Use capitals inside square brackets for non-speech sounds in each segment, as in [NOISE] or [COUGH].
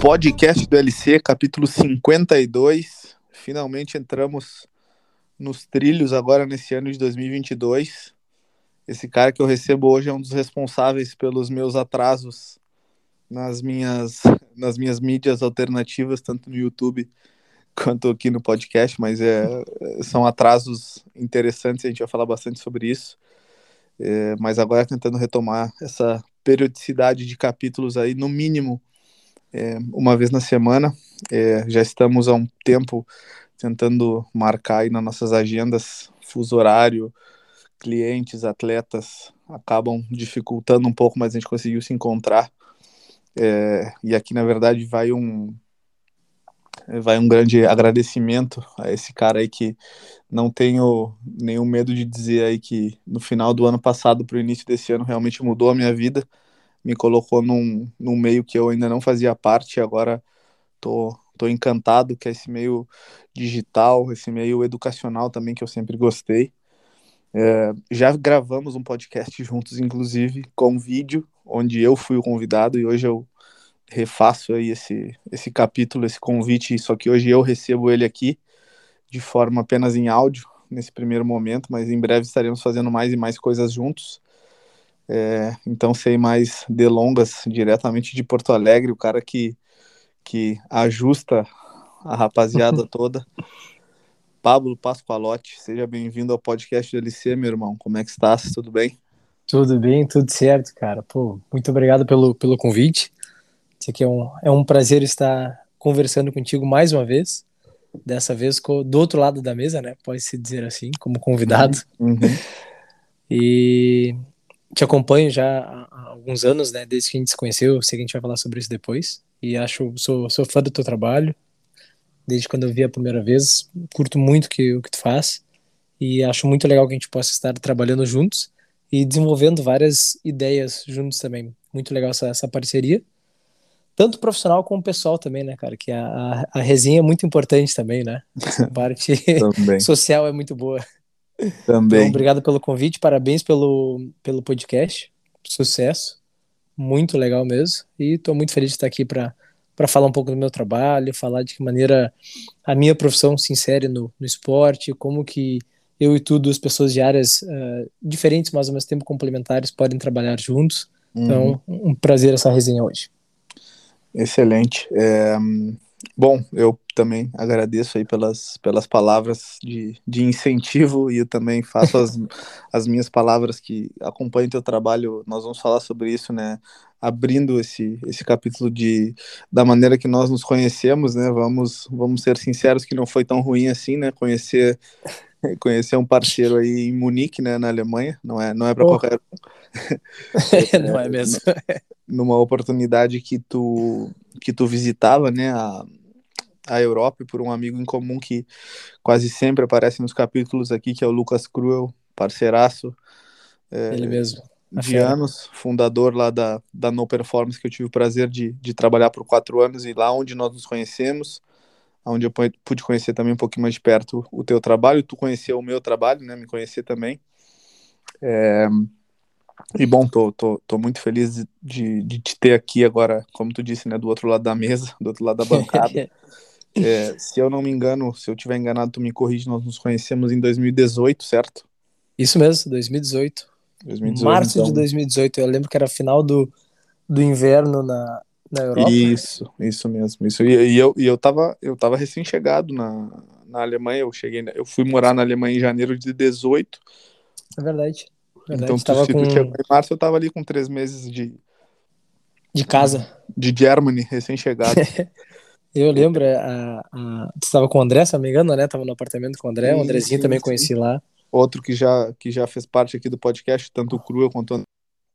Podcast do LC, capítulo 52. Finalmente entramos nos trilhos agora nesse ano de 2022. Esse cara que eu recebo hoje é um dos responsáveis pelos meus atrasos nas minhas, nas minhas mídias alternativas, tanto no YouTube quanto aqui no podcast, mas é, são atrasos interessantes, a gente vai falar bastante sobre isso. É, mas agora tentando retomar essa periodicidade de capítulos aí, no mínimo é, uma vez na semana. É, já estamos há um tempo tentando marcar aí nas nossas agendas, fuso horário, clientes, atletas, acabam dificultando um pouco, mas a gente conseguiu se encontrar. É, e aqui, na verdade, vai um vai um grande agradecimento a esse cara aí que não tenho nenhum medo de dizer aí que no final do ano passado para o início desse ano realmente mudou a minha vida me colocou num, num meio que eu ainda não fazia parte, agora tô, tô encantado, que é esse meio digital, esse meio educacional também, que eu sempre gostei. É, já gravamos um podcast [LAUGHS] juntos, inclusive, com vídeo, onde eu fui o convidado, e hoje eu refaço aí esse, esse capítulo, esse convite, só que hoje eu recebo ele aqui, de forma apenas em áudio, nesse primeiro momento, mas em breve estaremos fazendo mais e mais coisas juntos. É, então, sem mais delongas, diretamente de Porto Alegre, o cara que, que ajusta a rapaziada [LAUGHS] toda. Pablo Pascoalotti, seja bem-vindo ao podcast do LC, meu irmão. Como é que estás? Tudo bem? Tudo bem, tudo certo, cara. Pô, muito obrigado pelo, pelo convite. Isso aqui é um, é um prazer estar conversando contigo mais uma vez. Dessa vez do outro lado da mesa, né? Pode-se dizer assim, como convidado. Uhum. E te acompanho já há alguns anos, né? Desde que a gente se conheceu, eu sei que a gente vai falar sobre isso depois. E acho, sou, sou fã do teu trabalho. Desde quando eu vi a primeira vez, curto muito que, o que tu faz. E acho muito legal que a gente possa estar trabalhando juntos e desenvolvendo várias ideias juntos também. Muito legal essa, essa parceria. Tanto profissional como pessoal também, né, cara? Que a, a, a resenha é muito importante também, né? [LAUGHS] A parte [LAUGHS] social é muito boa. Também. Então, obrigado pelo convite, parabéns pelo, pelo podcast. Sucesso. Muito legal mesmo. E estou muito feliz de estar aqui para falar um pouco do meu trabalho, falar de que maneira a minha profissão se insere no, no esporte, como que eu e tu, duas pessoas de áreas uh, diferentes, mas ao mesmo tempo complementares, podem trabalhar juntos. Então, uhum. um prazer essa resenha hoje. Excelente. É, Bom, eu também agradeço aí pelas, pelas palavras de, de incentivo e eu também faço as, [LAUGHS] as minhas palavras que acompanham o teu trabalho. Nós vamos falar sobre isso, né? Abrindo esse, esse capítulo de, da maneira que nós nos conhecemos, né? Vamos, vamos ser sinceros que não foi tão ruim assim, né? Conhecer [LAUGHS] conhecer um parceiro aí em Munique, né, na Alemanha, não é, não é para oh. qualquer um. [LAUGHS] não é mesmo. Numa oportunidade que tu que tu visitava, né, a, a Europa por um amigo em comum que quase sempre aparece nos capítulos aqui, que é o Lucas Cruel, parceiraço. É, Ele mesmo. De anos, fundador lá da, da No Performance, que eu tive o prazer de, de trabalhar por quatro anos e lá onde nós nos conhecemos, onde eu pude conhecer também um pouquinho mais de perto o teu trabalho, tu conheceu o meu trabalho, né, me conhecer também. É, e bom, tô, tô, tô muito feliz de, de te ter aqui agora, como tu disse, né, do outro lado da mesa, [LAUGHS] do outro lado da bancada. [LAUGHS] é, se eu não me engano, se eu tiver enganado, tu me corrige, nós nos conhecemos em 2018, certo? Isso mesmo, 2018. 2018 Março então... de 2018, eu lembro que era final do, do inverno na, na Europa. Isso, isso mesmo. Isso. E, e eu, e eu tava, eu tava recém-chegado na, na Alemanha, eu cheguei, eu fui morar na Alemanha em janeiro de 18. É verdade. Então, tu, se com... tu chegou em março, eu tava ali com três meses de. De casa. De Germany, recém-chegado. [LAUGHS] eu lembro, a, a... tu estava com o André, se não me engano, né? Tava no apartamento com o André, sim, o Andrezinho sim, também sim. conheci lá. Outro que já, que já fez parte aqui do podcast, tanto o Crua quanto o André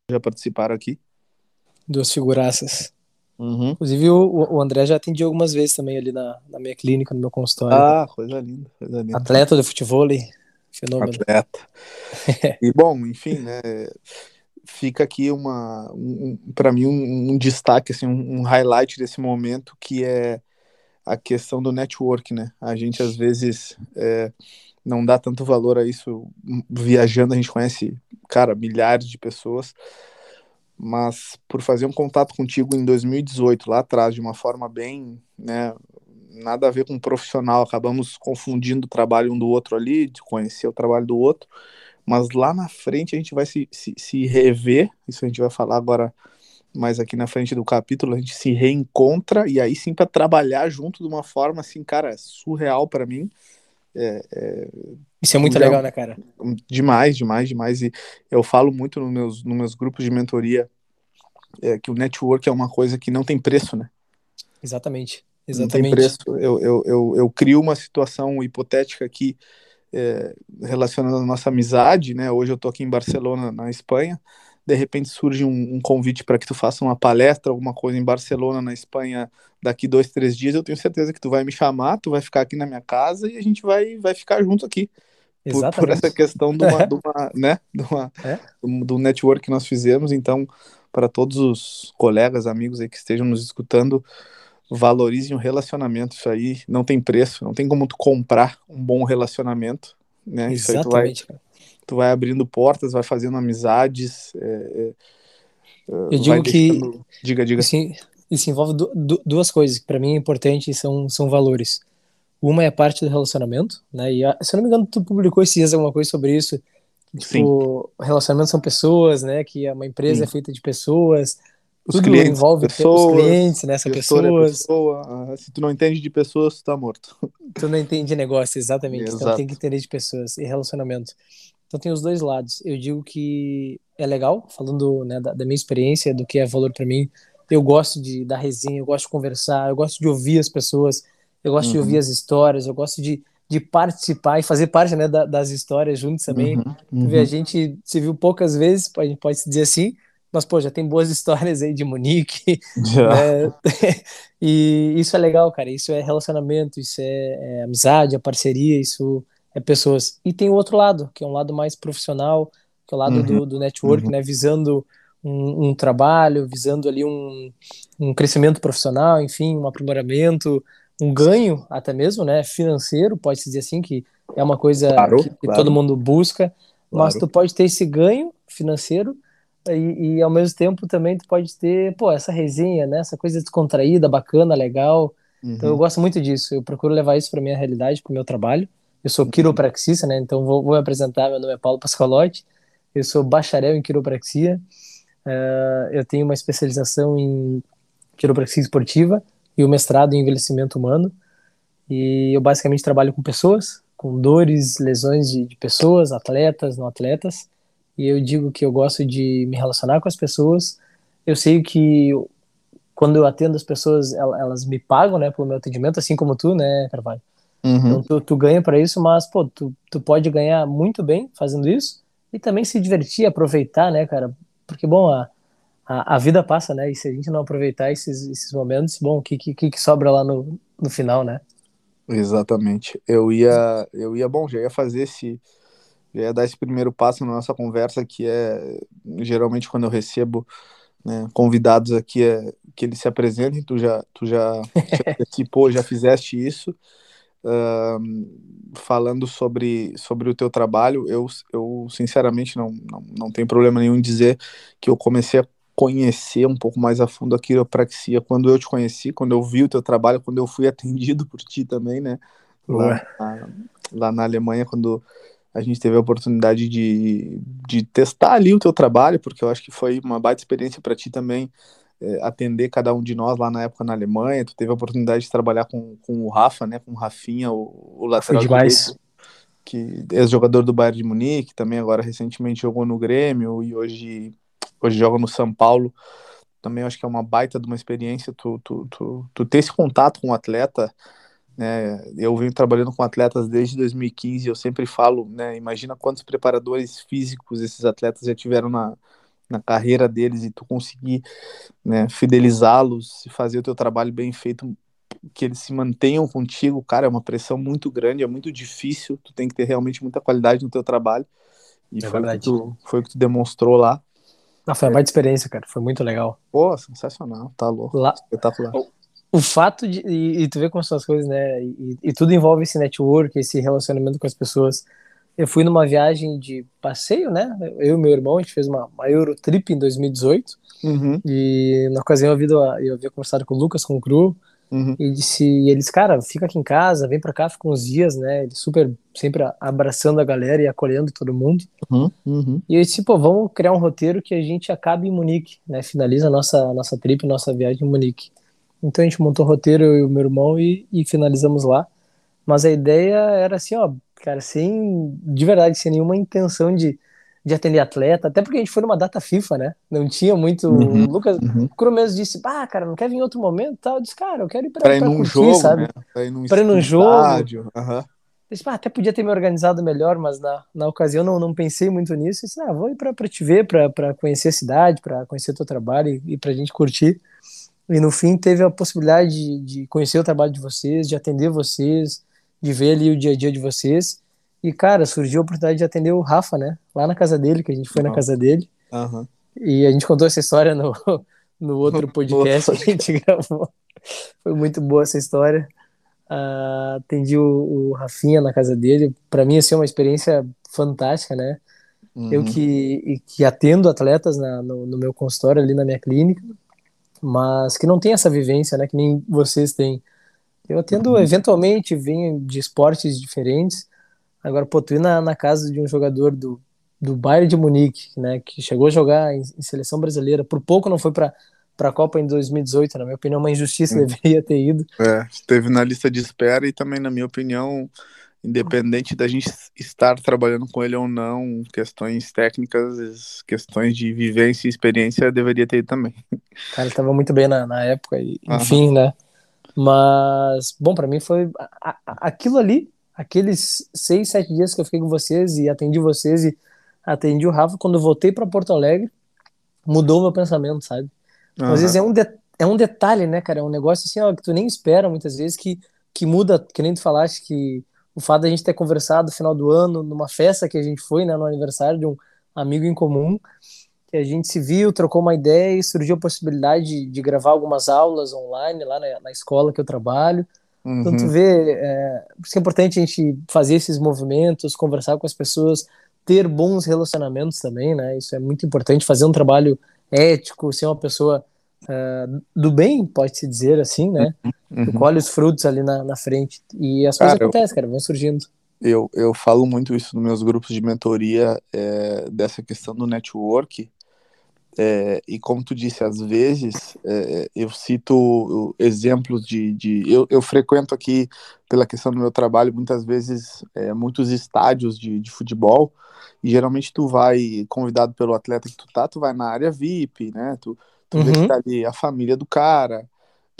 já participaram aqui. Duas figuraças. Uhum. Inclusive, o, o André já atendi algumas vezes também ali na, na minha clínica, no meu consultório. Ah, coisa linda, coisa linda. Atleta de futebol. Fenômeno. Atleta. [LAUGHS] e bom, enfim, né? Fica aqui uma, um, para mim um, um, destaque, assim, um, um, highlight desse momento que é a questão do network, né? A gente às vezes é, não dá tanto valor a isso. Viajando a gente conhece, cara, milhares de pessoas, mas por fazer um contato contigo em 2018, lá atrás, de uma forma bem, né, nada a ver com profissional, acabamos confundindo o trabalho um do outro ali, de conhecer o trabalho do outro, mas lá na frente a gente vai se, se, se rever, isso a gente vai falar agora mais aqui na frente do capítulo, a gente se reencontra e aí sim para trabalhar junto de uma forma assim, cara, surreal para mim. É, é, Isso é muito legal, né, cara? Demais, demais, demais. E eu falo muito nos meus, nos meus grupos de mentoria é, que o network é uma coisa que não tem preço, né? Exatamente. Exatamente. Não tem preço. Eu, eu, eu, eu crio uma situação hipotética aqui é, relacionada à nossa amizade, né? Hoje eu tô aqui em Barcelona, na Espanha de repente surge um, um convite para que tu faça uma palestra, alguma coisa em Barcelona, na Espanha, daqui dois, três dias, eu tenho certeza que tu vai me chamar, tu vai ficar aqui na minha casa e a gente vai, vai ficar junto aqui. Por, por, essa questão do uma, uma, [LAUGHS] né, uma, é? do network que nós fizemos. Então, para todos os colegas, amigos aí que estejam nos escutando, valorizem o relacionamento. Isso aí não tem preço, não tem como tu comprar um bom relacionamento. Né? Exatamente, tu vai, tu vai abrindo portas, vai fazendo amizades. É, é, eu digo que. Deixando... Diga, diga. Isso, isso envolve duas coisas que para mim é importante são, são valores. Uma é a parte do relacionamento, né? E se eu não me engano, tu publicou esses dias alguma coisa sobre isso. Tipo, Sim. relacionamentos são pessoas, né? Que uma empresa Sim. é feita de pessoas. Os tudo clientes, envolve pessoas, os clientes, né? São é pessoas. É pessoa. Ah, se tu não entende de pessoas, tu tá morto. [LAUGHS] Tu não entende de negócio, exatamente. Exato. Então tem que entender de pessoas e relacionamento. Então tem os dois lados. Eu digo que é legal, falando né, da, da, minha experiência, do que é valor para mim. Eu gosto de da resenha, eu gosto de conversar, eu gosto de ouvir as pessoas, eu gosto uhum. de ouvir uhum. as histórias, eu gosto de, de participar e fazer parte né, da, das histórias juntos também. Uhum. Uhum. A gente se viu poucas vezes, a gente pode dizer assim, mas pô, já tem boas [LAUGHS] histórias aí de Munique. Né? [LAUGHS] e isso é legal, cara. Isso é relacionamento, isso é, é amizade, é parceria, isso é pessoas. E tem o outro lado, que é um lado mais profissional, que é o lado uhum. do, do network, uhum. né, visando um, um, trabalho, visando ali um, um crescimento profissional, enfim, um aprimoramento, um ganho até mesmo, né, financeiro, pode-se dizer assim, que é uma coisa claro, que, que todo mundo busca, claro. mas tu pode ter esse ganho financeiro e, e, ao mesmo tempo também tu pode ter, pô, essa resenha, né, essa coisa descontraída, bacana, legal, uhum. então eu uhum. gosto muito disso, eu procuro levar isso para minha realidade, para o meu trabalho, eu sou quiropraxista, né? Então vou, vou me apresentar. Meu nome é Paulo Pascalotti. Eu sou bacharel em quiropraxia. Uh, eu tenho uma especialização em quiropraxia esportiva e o mestrado em envelhecimento humano. E eu basicamente trabalho com pessoas, com dores, lesões de, de pessoas, atletas, não atletas. E eu digo que eu gosto de me relacionar com as pessoas. Eu sei que quando eu atendo as pessoas, elas me pagam, né, pelo meu atendimento, assim como tu, né, Carvalho? Uhum. Então tu, tu ganha para isso, mas pô, tu, tu pode ganhar muito bem fazendo isso e também se divertir, aproveitar, né, cara? Porque, bom, a, a, a vida passa, né? E se a gente não aproveitar esses, esses momentos, bom, o que, que, que sobra lá no, no final, né? Exatamente. Eu ia, eu ia, bom, já ia fazer esse, já dar esse primeiro passo na nossa conversa, que é geralmente quando eu recebo né, convidados aqui, é que eles se apresentem. Tu já, tu já, já, [LAUGHS] já fizeste isso falando sobre, sobre o teu trabalho, eu, eu sinceramente não, não, não tenho problema nenhum em dizer que eu comecei a conhecer um pouco mais a fundo a quiropraxia quando eu te conheci, quando eu vi o teu trabalho, quando eu fui [LAUGHS] atendido por ti também, né? Lá, lá, lá na Alemanha, quando a gente teve a oportunidade de, de testar ali o teu trabalho, porque eu acho que foi uma baita experiência para ti também é, atender cada um de nós lá na época na Alemanha. Tu teve a oportunidade de trabalhar com, com o Rafa, né? Com o Rafinha, o, o lateral direito, que é jogador do Bayern de Munique, também agora recentemente jogou no Grêmio e hoje, hoje joga no São Paulo. Também acho que é uma baita de uma experiência tu, tu, tu, tu ter esse contato com o atleta. Né, eu venho trabalhando com atletas desde 2015 eu sempre falo, né, imagina quantos preparadores físicos esses atletas já tiveram na, na carreira deles e tu conseguir né, fidelizá-los e fazer o teu trabalho bem feito, que eles se mantenham contigo, cara, é uma pressão muito grande, é muito difícil, tu tem que ter realmente muita qualidade no teu trabalho. E é foi, o que tu, foi o que tu demonstrou lá. Ah, foi uma é. experiência, cara, foi muito legal. Pô, sensacional, tá louco, lá, espetacular. O, fato de, e, e, tu vê como são as coisas, né, e, e tudo envolve esse network, esse relacionamento com as pessoas, eu fui numa viagem de passeio, né? Eu e meu irmão, a gente fez uma, uma Eurotrip em 2018. Uhum. E na ocasião eu havia, eu havia conversado com o Lucas, com o Cru, Uhum. e disse, e eles, cara, fica aqui em casa, vem pra cá, fica uns dias, né? Ele super sempre abraçando a galera e acolhendo todo mundo. Uhum. Uhum. E eu disse, pô, vamos criar um roteiro que a gente acabe em Munique, né? Finaliza a nossa, nossa trip, nossa viagem em Munique. Então a gente montou o roteiro, eu e o meu irmão, e, e finalizamos lá. Mas a ideia era assim, ó, cara, sem, de verdade, sem nenhuma intenção de, de atender atleta, até porque a gente foi numa data FIFA, né? Não tinha muito. Uhum, O Lucas uhum. Cru mesmo disse, ah, cara, não quer vir em outro momento? Tal. Eu disse, cara, eu quero ir pra, Pra ir pra num curtir, jogo, sabe? né? Pra ir num, Pra ir num. Aham. Eu disse, ah, até podia ter me organizado melhor, mas na, na ocasião não, não pensei muito nisso. Eu disse, ah, vou ir pra, pra te ver, pra, pra conhecer a cidade, pra conhecer teu trabalho e, e pra gente curtir. E no fim teve a possibilidade de, de conhecer o trabalho de vocês, de atender vocês, de ver ali o dia a dia de vocês. E, cara, surgiu a oportunidade de atender o Rafa, né? Lá na casa dele, que a gente foi na casa dele. Aham. E a gente contou essa história no, [LAUGHS] [LAUGHS] no outro podcast que a gente gravou. Foi muito boa essa história. Ah, atendi o, o Rafinha na casa dele. Para mim, assim, é uma experiência fantástica, né? Eu Uhum. que, que atendo atletas na, no, no meu consultório, ali na minha clínica, mas que não tem essa vivência, né? Que nem vocês têm. Eu atendo, Uhum. eventualmente, venho de esportes diferentes. Agora, pô, tu ir na, na casa de um jogador do, do Bayern de Munique, né? Que chegou a jogar em, em seleção brasileira, por pouco não foi para para a Copa em 2018, na minha opinião, uma injustiça, [LAUGHS] deveria ter ido. É, esteve na lista de espera e também, na minha opinião, independente da gente estar trabalhando com ele ou não, questões técnicas, questões de vivência e experiência, deveria ter também. Cara, ele tava muito bem na, na época, e, enfim, né? Mas, bom, para mim foi a- a- aquilo ali, aqueles seis, sete dias que eu fiquei com vocês e atendi vocês e atendi o Rafa, quando eu voltei para Porto Alegre, mudou meu pensamento, sabe? Às vezes é um, de- é um detalhe, né, cara? É um negócio assim, ó, que tu nem espera muitas vezes, que, que muda, que nem tu falaste, que o fato da gente ter conversado no final do ano, numa festa que a gente foi, né, no aniversário de um amigo em comum, que a gente se viu, trocou uma ideia e surgiu a possibilidade de, de gravar algumas aulas online lá na, na escola que eu trabalho. Então tu Uhum. vê, é, por isso é importante a gente fazer esses movimentos, conversar com as pessoas, ter bons relacionamentos também, né? Isso é muito importante, fazer um trabalho ético, ser uma pessoa é, do bem, pode-se dizer assim, né? Tu Uhum. colhe os frutos ali na, na frente e as coisas Cara, eu- acontecem, cara, vão surgindo. Eu, eu falo muito isso nos meus grupos de mentoria, é, dessa questão do network. É, e como tu disse, às vezes é, eu cito exemplos de. de eu, eu frequento aqui, pela questão do meu trabalho, muitas vezes é, muitos estádios de, de futebol, e geralmente tu vai, convidado pelo atleta que tu tá, tu vai na área VIP, né? Tu, que Uhum. tá ali a família do cara,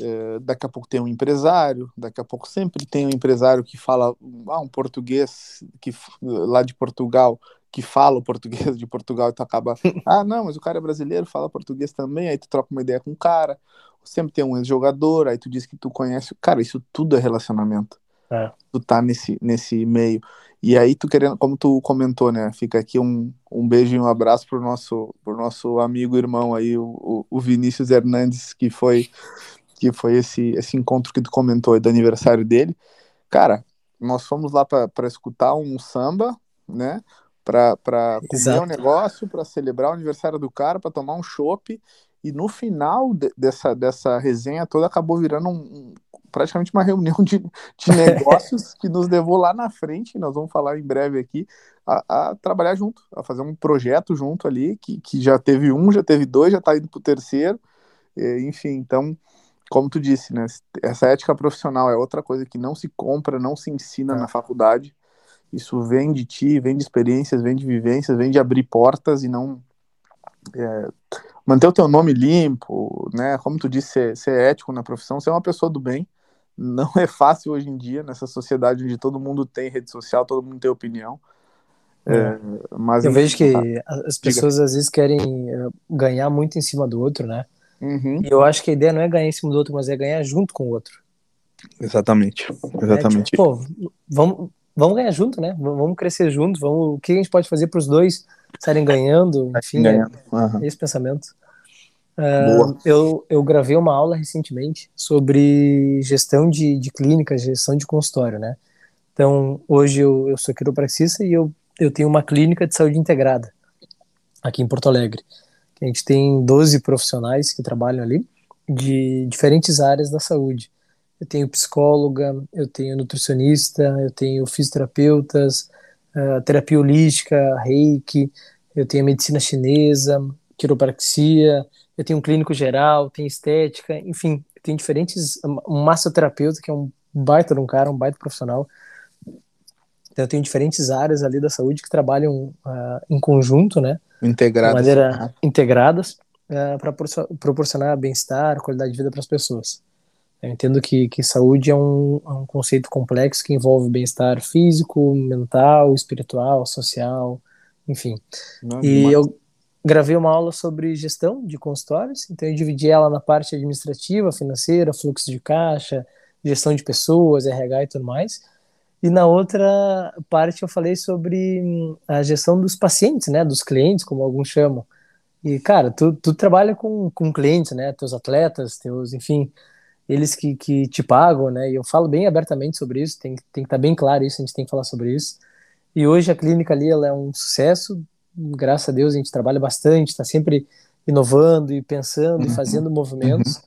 é, daqui a pouco tem um empresário, daqui a pouco sempre tem um empresário que fala ah, um português que lá de Portugal que fala o português de Portugal e tu acaba [LAUGHS] ah não mas o cara é brasileiro fala português também aí tu troca uma ideia com o cara sempre tem um ex-jogador aí tu diz que tu conhece cara isso tudo é relacionamento É. tu tá nesse nesse meio e aí tu querendo como tu comentou né fica aqui um, um beijo e um abraço pro nosso pro nosso amigo irmão aí o, o Vinícius Hernandes que foi que foi esse, esse encontro que tu comentou aí do aniversário dele. Cara, nós fomos lá para escutar um samba, né? Para comer um negócio, para celebrar o aniversário do cara, para tomar um chopp. E no final de, dessa, dessa resenha toda acabou virando um, praticamente uma reunião de, de [LAUGHS] negócios que nos levou lá na frente, nós vamos falar em breve aqui, a, a, trabalhar junto, a fazer um projeto junto ali, que, que já teve um, já teve dois, já está indo para o terceiro. Enfim, então como tu disse, né? Essa ética profissional é outra coisa que não se compra, não se ensina É. na faculdade. Isso vem de ti, vem de experiências, vem de vivências, vem de abrir portas e não é, manter o teu nome limpo, né? Como tu disse, ser, ser ético na profissão, ser uma pessoa do bem. Não é fácil hoje em dia nessa sociedade onde todo mundo tem rede social, todo mundo tem opinião. É, mas Eu vejo que as pessoas às vezes querem eh, ganhar muito em cima do outro, né? Uhum. E eu acho que a ideia não é ganhar em cima do outro, mas é ganhar junto com o outro. Exatamente, exatamente. Tipo, pô, vamos, vamos ganhar junto, né? Vamos crescer junto, vamos, o que a gente pode fazer para os dois estarem ganhando, enfim, é, Ganhando. Aham. esse pensamento. Ah, eu, eu gravei uma aula recentemente sobre gestão de, de clínica, gestão de consultório, né? Então, hoje eu, eu sou quiropraxista e eu eu tenho uma clínica de saúde integrada aqui em Porto Alegre. A gente tem 12 profissionais que trabalham ali de diferentes áreas da saúde. Eu tenho psicóloga, eu tenho nutricionista, eu tenho fisioterapeutas, uh, terapia holística, reiki, eu tenho medicina chinesa, quiropraxia, eu tenho um clínico geral, tenho estética, enfim, tem diferentes, um massoterapeuta, que é um baita de um cara, um baita profissional. Então, eu tenho diferentes áreas ali da saúde que trabalham uh, em conjunto, né? Integradas. De maneira integradas, uh, para proporcionar bem-estar, qualidade de vida para as pessoas. Eu entendo que, que saúde é um, é um conceito complexo que envolve bem-estar físico, mental, espiritual, social, enfim. Não, e eu gravei uma aula sobre gestão de consultórios, então eu dividi ela na parte administrativa, financeira, fluxo de caixa, gestão de pessoas, RH e tudo mais. E na outra parte eu falei sobre hum, a gestão dos pacientes, né, dos clientes, como alguns chamam. E, cara, tu, tu trabalha com, com clientes, né, teus atletas, teus, enfim, eles que, que te pagam, né, e eu falo bem abertamente sobre isso, tem, tem que estar tá bem claro isso, a gente tem que falar sobre isso. E hoje a clínica ali, ela é um sucesso, graças a Deus a gente trabalha bastante, está sempre inovando e pensando uhum. e fazendo movimentos. Uhum.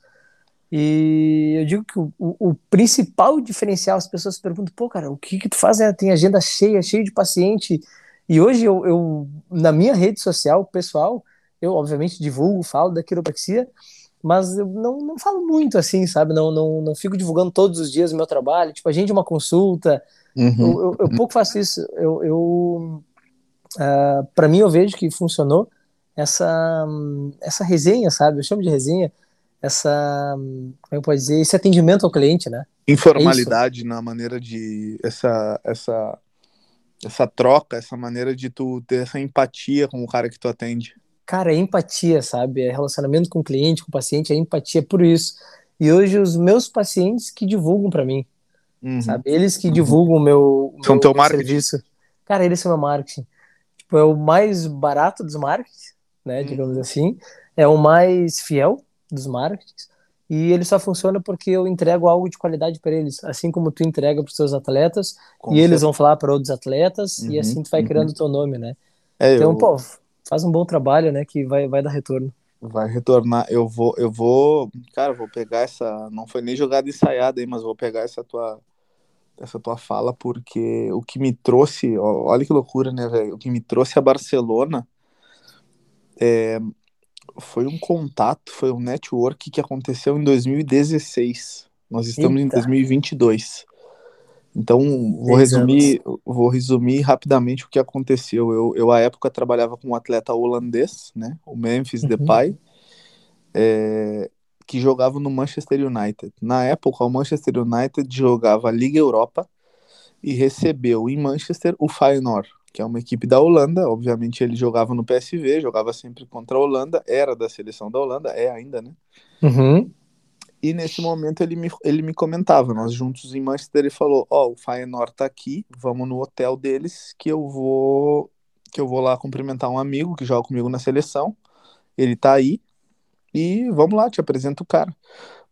E eu digo que o, o, o, principal diferencial, as pessoas perguntam, pô, cara, o que que tu faz? É, tem agenda cheia, cheia de paciente. E hoje eu, eu, na minha rede social pessoal, eu obviamente divulgo, falo da quiropraxia, mas eu não, não falo muito assim, sabe? Não, não, não fico divulgando todos os dias o meu trabalho. Tipo, a gente uma consulta. Uhum. Eu, eu, eu, pouco faço isso. Eu, eu uh, ah, para mim, eu vejo que funcionou essa, essa resenha, sabe? Eu chamo de resenha, essa, como eu posso dizer, esse atendimento ao cliente, né? Informalidade é na maneira de essa, essa, essa troca, essa maneira de tu ter essa empatia com o cara que tu atende. Cara, é empatia, sabe? É relacionamento com o cliente, com o paciente, é empatia por isso. E hoje os meus pacientes que divulgam para mim, uhum. sabe? Eles que uhum. divulgam o meu, são meu, teu marketing. serviço. Cara, eles são meu marketing tipo, é o mais barato dos markets, né, digamos uhum. assim, é o mais fiel dos markets, e ele só funciona porque eu entrego algo de qualidade para eles, assim como tu entrega para os seus atletas, Com e certeza. eles vão falar para outros atletas, uhum, e assim tu vai uhum. criando o teu nome, né? É, então, eu... pô, faz um bom trabalho, né, que vai, vai dar retorno. Vai retornar. Eu vou, eu vou, cara, vou pegar essa, não foi nem jogada ensaiada aí, mas vou pegar essa tua essa tua fala, porque o que me trouxe, olha que loucura, né, velho? O que me trouxe a Barcelona é, foi um contato, foi um network que aconteceu em 2016. Nós estamos Eita. em 2022. Então, vou resumir, vou resumir rapidamente o que aconteceu. Eu, eu, à época, trabalhava com um atleta holandês, né? O Memphis uhum. Depay. É, que jogava no Manchester United. Na época, o Manchester United jogava a Liga Europa e recebeu em Manchester o Feyenoord, que é uma equipe da Holanda. Obviamente, ele jogava no PSV, jogava sempre contra a Holanda, era da seleção da Holanda, é ainda, né? Uhum. E nesse momento ele me, ele me comentava, nós juntos em Manchester, ele falou: Ó, oh, o Feyenoord tá aqui, vamos no hotel deles que eu vou que eu vou lá cumprimentar um amigo que joga comigo na seleção. Ele tá aí, e vamos lá, te apresento o cara.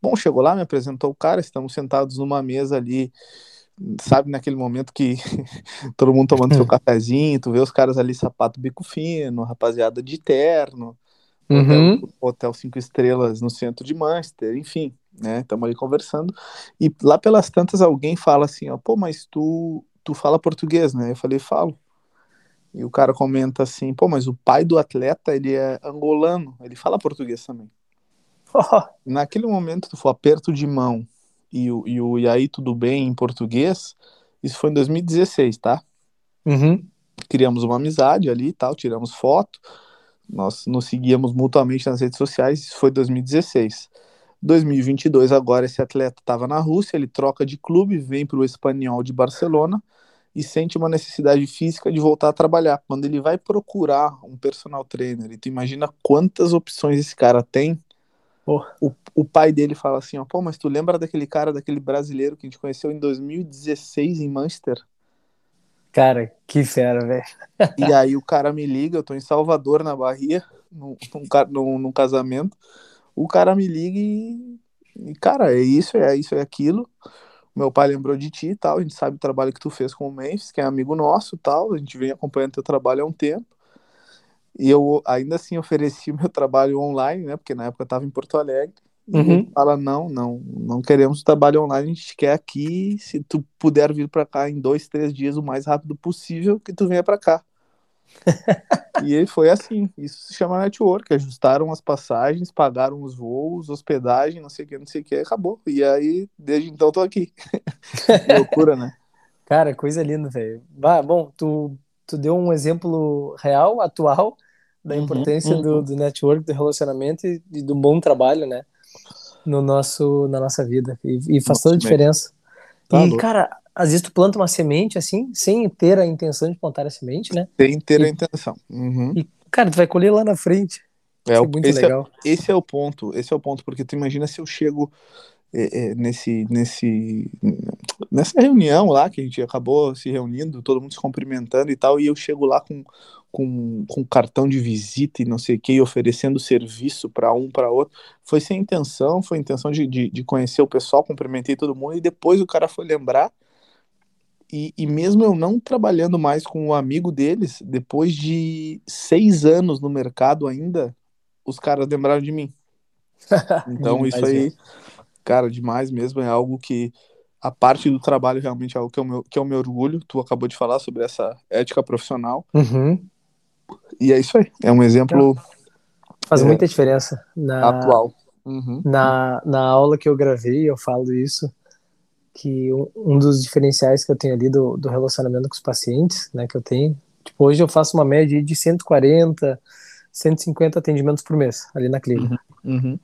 Bom, chegou lá, me apresentou o cara, estamos sentados numa mesa ali, sabe, naquele momento que [LAUGHS] todo mundo tomando seu cafezinho, tu vê os caras ali, sapato bico fino, rapaziada de terno, uhum. hotel, hotel cinco estrelas no centro de Manchester, enfim, né, estamos ali conversando, e lá pelas tantas alguém fala assim, ó, pô, mas tu, tu fala português, né, eu falei, falo, e o cara comenta assim, pô, mas o pai do atleta, ele é angolano, ele fala português também. [LAUGHS] Naquele momento, tu foi aperto de mão e o, e o e aí tudo bem em português, isso foi em 2016, tá? Uhum. Criamos uma amizade ali e tal, tiramos foto, nós nos seguíamos mutuamente nas redes sociais, isso foi 2016. 2022 agora esse atleta estava na Rússia, ele troca de clube, vem para o Espanhol de Barcelona, e sente uma necessidade física de voltar a trabalhar. Quando ele vai procurar um personal trainer, e tu imagina quantas opções esse cara tem, o, o pai dele fala assim, ó, pô, mas tu lembra daquele cara, daquele brasileiro que a gente conheceu em 2016 em Manchester? Cara, que fera, velho. e aí o cara me liga, eu tô em Salvador, na Bahia, num, num, num casamento, o cara me liga e, e, cara, é isso, é isso, é aquilo meu pai lembrou de ti e tal, a gente sabe o trabalho que tu fez com o Memphis, que é amigo nosso tal, a gente vem acompanhando teu trabalho há um tempo. E eu ainda assim ofereci [LAUGHS] meu trabalho online, né? Porque na época eu estava em Porto Alegre. Uhum. fala: não, não, não queremos trabalho online, a gente quer aqui. Se tu puder vir para cá em dois, três dias, o mais rápido possível, que tu venha para cá. [LAUGHS] e ele foi assim. Isso se chama network. Ajustaram as passagens, pagaram os voos, hospedagem, não sei o que, não sei o que, acabou. E aí, desde então, tô aqui. [LAUGHS] Loucura, né? Cara, coisa linda, velho. Bah, bom, tu, tu deu um exemplo real, atual, da Uhum, importância uhum. do, do network, do relacionamento e, e do bom trabalho, né? No nosso, na nossa vida. E, e faz toda a diferença. Tá e, louco. cara, às vezes tu planta uma semente assim, sem ter a intenção de plantar a semente, né? Sem ter a E- intenção. Uhum. E, cara, tu vai colher lá na frente. É, Isso é muito esse, é, legal. esse é o ponto, esse é o ponto, porque tu imagina se eu chego é, é, nesse, nesse, nessa reunião lá, que a gente acabou se reunindo, todo mundo se cumprimentando e tal, e eu chego lá com, com, com cartão de visita e não sei o que, oferecendo serviço para um, para outro. Foi sem intenção, foi intenção de, de, de conhecer o pessoal, cumprimentei todo mundo, e depois o cara foi lembrar. E, e mesmo eu não trabalhando mais com o amigo deles, depois de seis anos no mercado ainda, os caras lembraram de mim. [LAUGHS] Então isso aí. Cara, demais mesmo, é algo que a parte do trabalho realmente é algo que eu, me, que eu me orgulho. Tu acabou de falar sobre essa ética profissional. Uhum. E é isso aí, é um exemplo Faz É. muita diferença. Na, atual. Uhum. na, na aula que eu gravei, eu falo isso, que um, um dos diferenciais que eu tenho ali do, do relacionamento com os pacientes, né, que eu tenho, tipo, hoje eu faço uma média de 140, 150 atendimentos por mês ali na clínica. Uhum.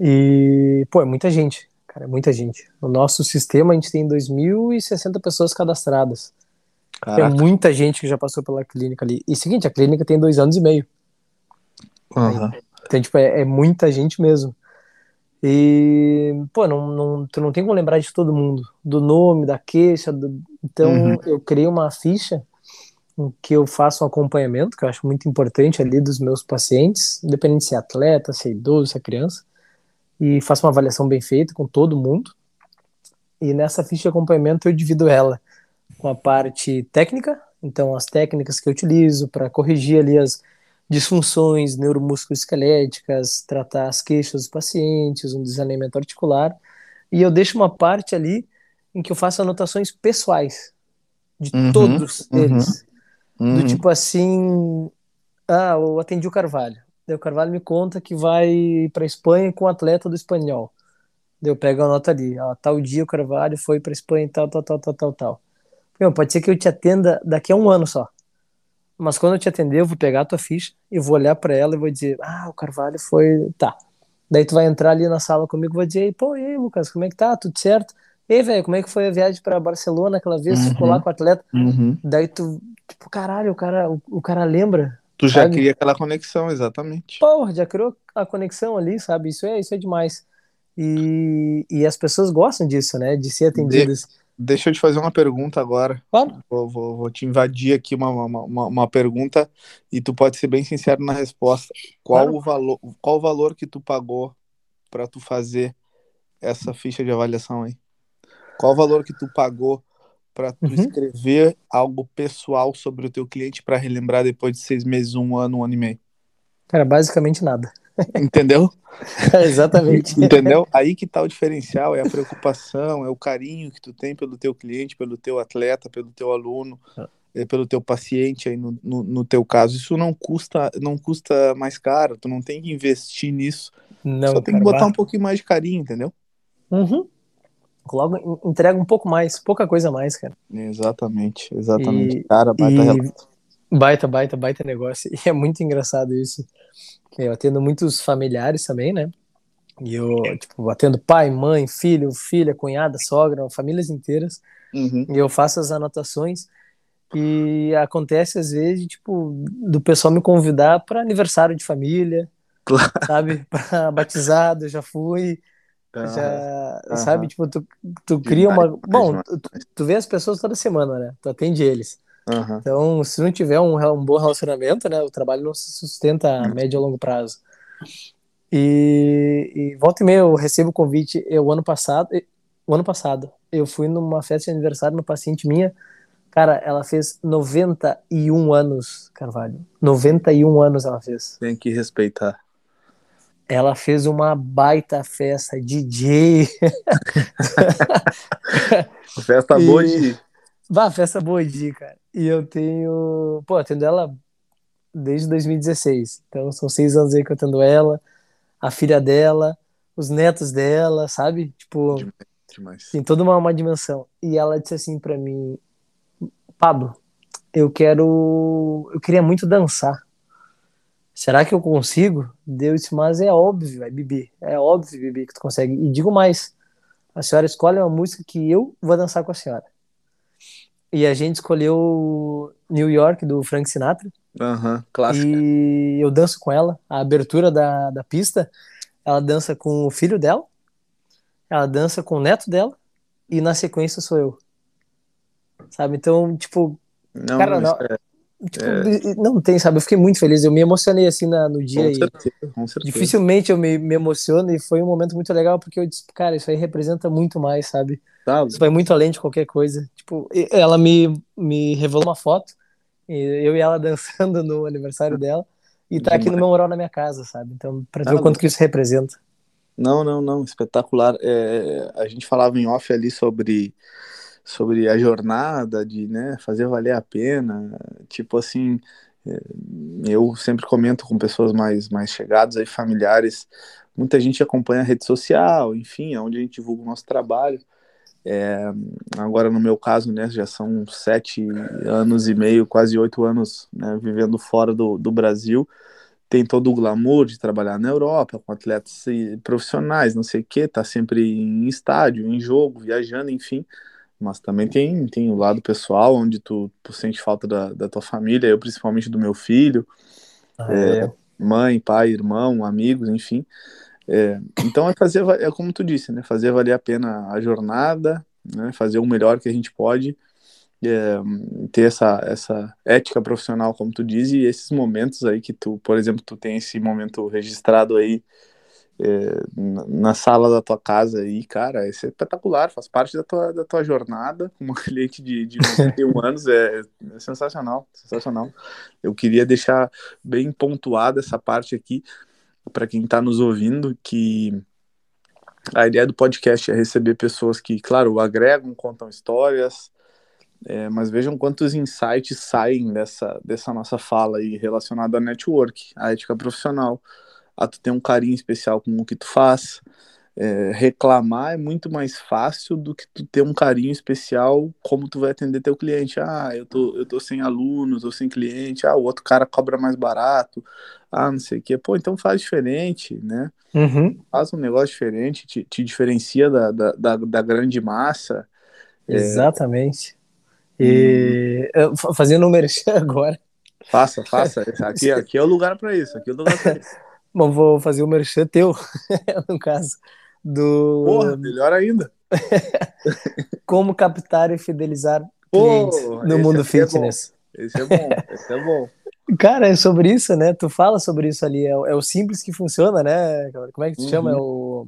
E, pô, é muita gente, cara, é muita gente. No nosso sistema a gente tem 2.060 pessoas cadastradas. É Caraca. muita gente que já passou pela clínica ali. E seguinte, a clínica tem dois anos e meio. Uhum. Então, tipo, é, é muita gente mesmo. E, pô, não, não, tu não tem como lembrar de todo mundo, do nome, da queixa. do- Então, Uhum. eu criei uma ficha em que eu faço um acompanhamento, que eu acho muito importante ali dos meus pacientes, independente se é atleta, se é idoso, se é criança, e faço uma avaliação bem feita com todo mundo. E nessa ficha de acompanhamento eu divido ela com a parte técnica, então as técnicas que eu utilizo para corrigir ali as disfunções neuromusculoesqueléticas, tratar as queixas dos pacientes, um desalinhamento articular, e eu deixo uma parte ali em que eu faço anotações pessoais de Uhum, todos uhum, eles, do Uhum. tipo assim, ah, eu atendi o Carvalho, daí o Carvalho me conta que vai para Espanha com o atleta do espanhol, daí eu pego a nota ali, ó, tal dia o Carvalho foi para Espanha e tal, tal, tal, tal, tal, tal. Meu, pode ser que eu te atenda daqui a um ano só. Mas quando eu te atender, eu vou pegar a tua ficha e vou olhar para ela e vou dizer: Ah, o Carvalho foi. Tá. Daí tu vai entrar ali na sala comigo e vai dizer: Pô, e aí, Lucas, como é que tá? Tudo certo? Ei, velho, como é que foi a viagem para Barcelona aquela vez? Tu ficou Uhum. lá com o atleta? Uhum. Daí tu, tipo, caralho, o cara, o, o cara lembra. Tu já Sabe? cria aquela conexão, exatamente. Porra, já criou a conexão ali, sabe? Isso é, isso é demais. E, e as pessoas gostam disso, né? De ser atendidas. Deixa eu te fazer uma pergunta agora. Claro. Vou, vou, vou te invadir aqui uma, uma, uma, uma pergunta e tu pode ser bem sincero na resposta. Qual Claro. o valor, qual o valor que tu pagou para tu fazer essa ficha de avaliação aí? Qual o valor que tu pagou para tu Uhum. escrever algo pessoal sobre o teu cliente para relembrar depois de seis meses, um ano, um ano e meio? Cara, basicamente nada. [LAUGHS] Entendeu? Exatamente. Entendeu? Aí que tá o diferencial, é a preocupação, é o carinho que tu tem pelo teu cliente, pelo teu atleta, pelo teu aluno, é, pelo teu paciente aí no, no, no teu caso. Isso não custa, não custa mais caro, tu não tem que investir nisso. Não, Só tem que botar um pouquinho mais de carinho, entendeu? Uhum. Logo en- entrega um pouco mais, pouca coisa mais, cara. Exatamente, exatamente. E- Cara, baita e- relato. Baita, baita, baita negócio. [LAUGHS] E é muito engraçado isso. Eu atendo muitos familiares também, né? E eu, tipo, atendo pai, mãe, filho, filha, cunhada, sogra, famílias inteiras. Uhum. E eu faço as anotações. E acontece às vezes, tipo, do pessoal me convidar para aniversário de família, Claro. sabe? [LAUGHS] Para batizado, eu já fui. Já, aham. sabe? Tipo, tu, tu cria uma. Bom, tu, tu vê as pessoas toda semana, né? Tu atende eles. Aham. Então, se não tiver um, um bom relacionamento, né? O trabalho não se sustenta a Hum. médio e longo prazo. E, e volta e meia eu recebo convite. Eu, o ano passado, o ano passado, eu fui numa festa de aniversário uma paciente minha. Cara, ela fez 91 anos, Carvalho. 91 anos ela fez. Tem que respeitar. Ela fez uma baita festa, DJ. [LAUGHS] festa boa de. Bah, festa boa de, cara. E eu tenho. Pô, atendo ela desde 2016. Então são seis anos aí que eu atendo ela, a filha dela, os netos dela, sabe? Tipo, demais, demais. tem toda uma, uma dimensão. E ela disse assim para mim, Pablo, eu quero, eu queria muito dançar. Será que eu consigo? Deus mas é óbvio, é Bibi, é óbvio, Bibi, que tu consegue. E digo mais, a senhora escolhe uma música que eu vou dançar com a senhora. E a gente escolheu New York, do Frank Sinatra. Aham, uhum, clássico. E eu danço com ela. A abertura da, da pista, ela dança com o filho dela, ela dança com o neto dela, e na sequência sou eu. Sabe? Então, tipo, não, cara, não, tipo, é... não tem, sabe? Eu fiquei muito feliz. Eu me emocionei assim na, no dia. Com certeza, com certeza. Dificilmente eu me, me emociono e foi um momento muito legal porque eu disse, cara, isso aí representa muito mais, sabe? Isso vai muito além de qualquer coisa. Tipo, ela me, me revelou uma foto eu e ela [LAUGHS] dançando no aniversário dela, e tá aqui no meu mural na minha casa, sabe? Então, pra ver ah, o quanto que isso representa. Não, não, não, espetacular. É, a gente falava em off ali sobre, sobre a jornada de né, fazer valer a pena. Tipo assim, é, eu sempre comento com pessoas mais, mais chegadas aí, familiares. Muita gente acompanha a rede social, enfim, é onde a gente divulga o nosso trabalho. É, agora, no meu caso, né, já são sete anos e meio, quase oito anos né, vivendo fora do, do Brasil. Tem todo o glamour de trabalhar na Europa, com atletas profissionais, não sei o que, tá sempre em estádio, em jogo, viajando, enfim. Mas também tem, tem o lado pessoal, onde tu, tu sente falta da, da tua família, eu principalmente do meu filho, ah, é, é. mãe, pai, irmão, amigos, enfim. É, então é fazer, é como tu disse, né? Fazer valer a pena a jornada, né? Fazer o melhor que a gente pode, é, ter essa, essa ética profissional, como tu diz, e esses momentos aí que tu, por exemplo, tu tem esse momento registrado aí é, na sala da tua casa aí, cara, isso é espetacular, faz parte da tua, da tua jornada [LAUGHS] como cliente de, de 91 [LAUGHS] anos, é, é sensacional, sensacional. Eu queria deixar bem pontuada essa parte aqui, para quem está nos ouvindo que a ideia do podcast é receber pessoas que, claro, agregam, contam histórias, é, mas vejam quantos insights saem dessa, dessa nossa fala aí relacionada a network, a ética profissional, a tu ter um carinho especial com o que tu faz, é, reclamar é muito mais fácil do que tu ter um carinho especial como tu vai atender teu cliente. Ah, eu tô, eu tô sem alunos, tô sem cliente, ah, o outro cara cobra mais barato, ah, não sei o quê. Pô, então faz diferente, né? Uhum. Faz um negócio diferente, te, te diferencia da, da, da, da grande massa. É. Exatamente. É... E hum. fazendo um merchan [LAUGHS] agora. Faça, faça. Aqui, aqui é o lugar para isso. Aqui é o lugar para isso. [LAUGHS] Bom, vou fazer o merchan teu, [LAUGHS] no caso do. Porra, melhor ainda. [LAUGHS] Como captar e fidelizar clientes no mundo é fitness. É esse é bom, esse é bom. [LAUGHS] Cara, é sobre isso, né? Tu fala sobre isso ali. É, é o simples que funciona, né? Como é que tu uhum. chama? É o.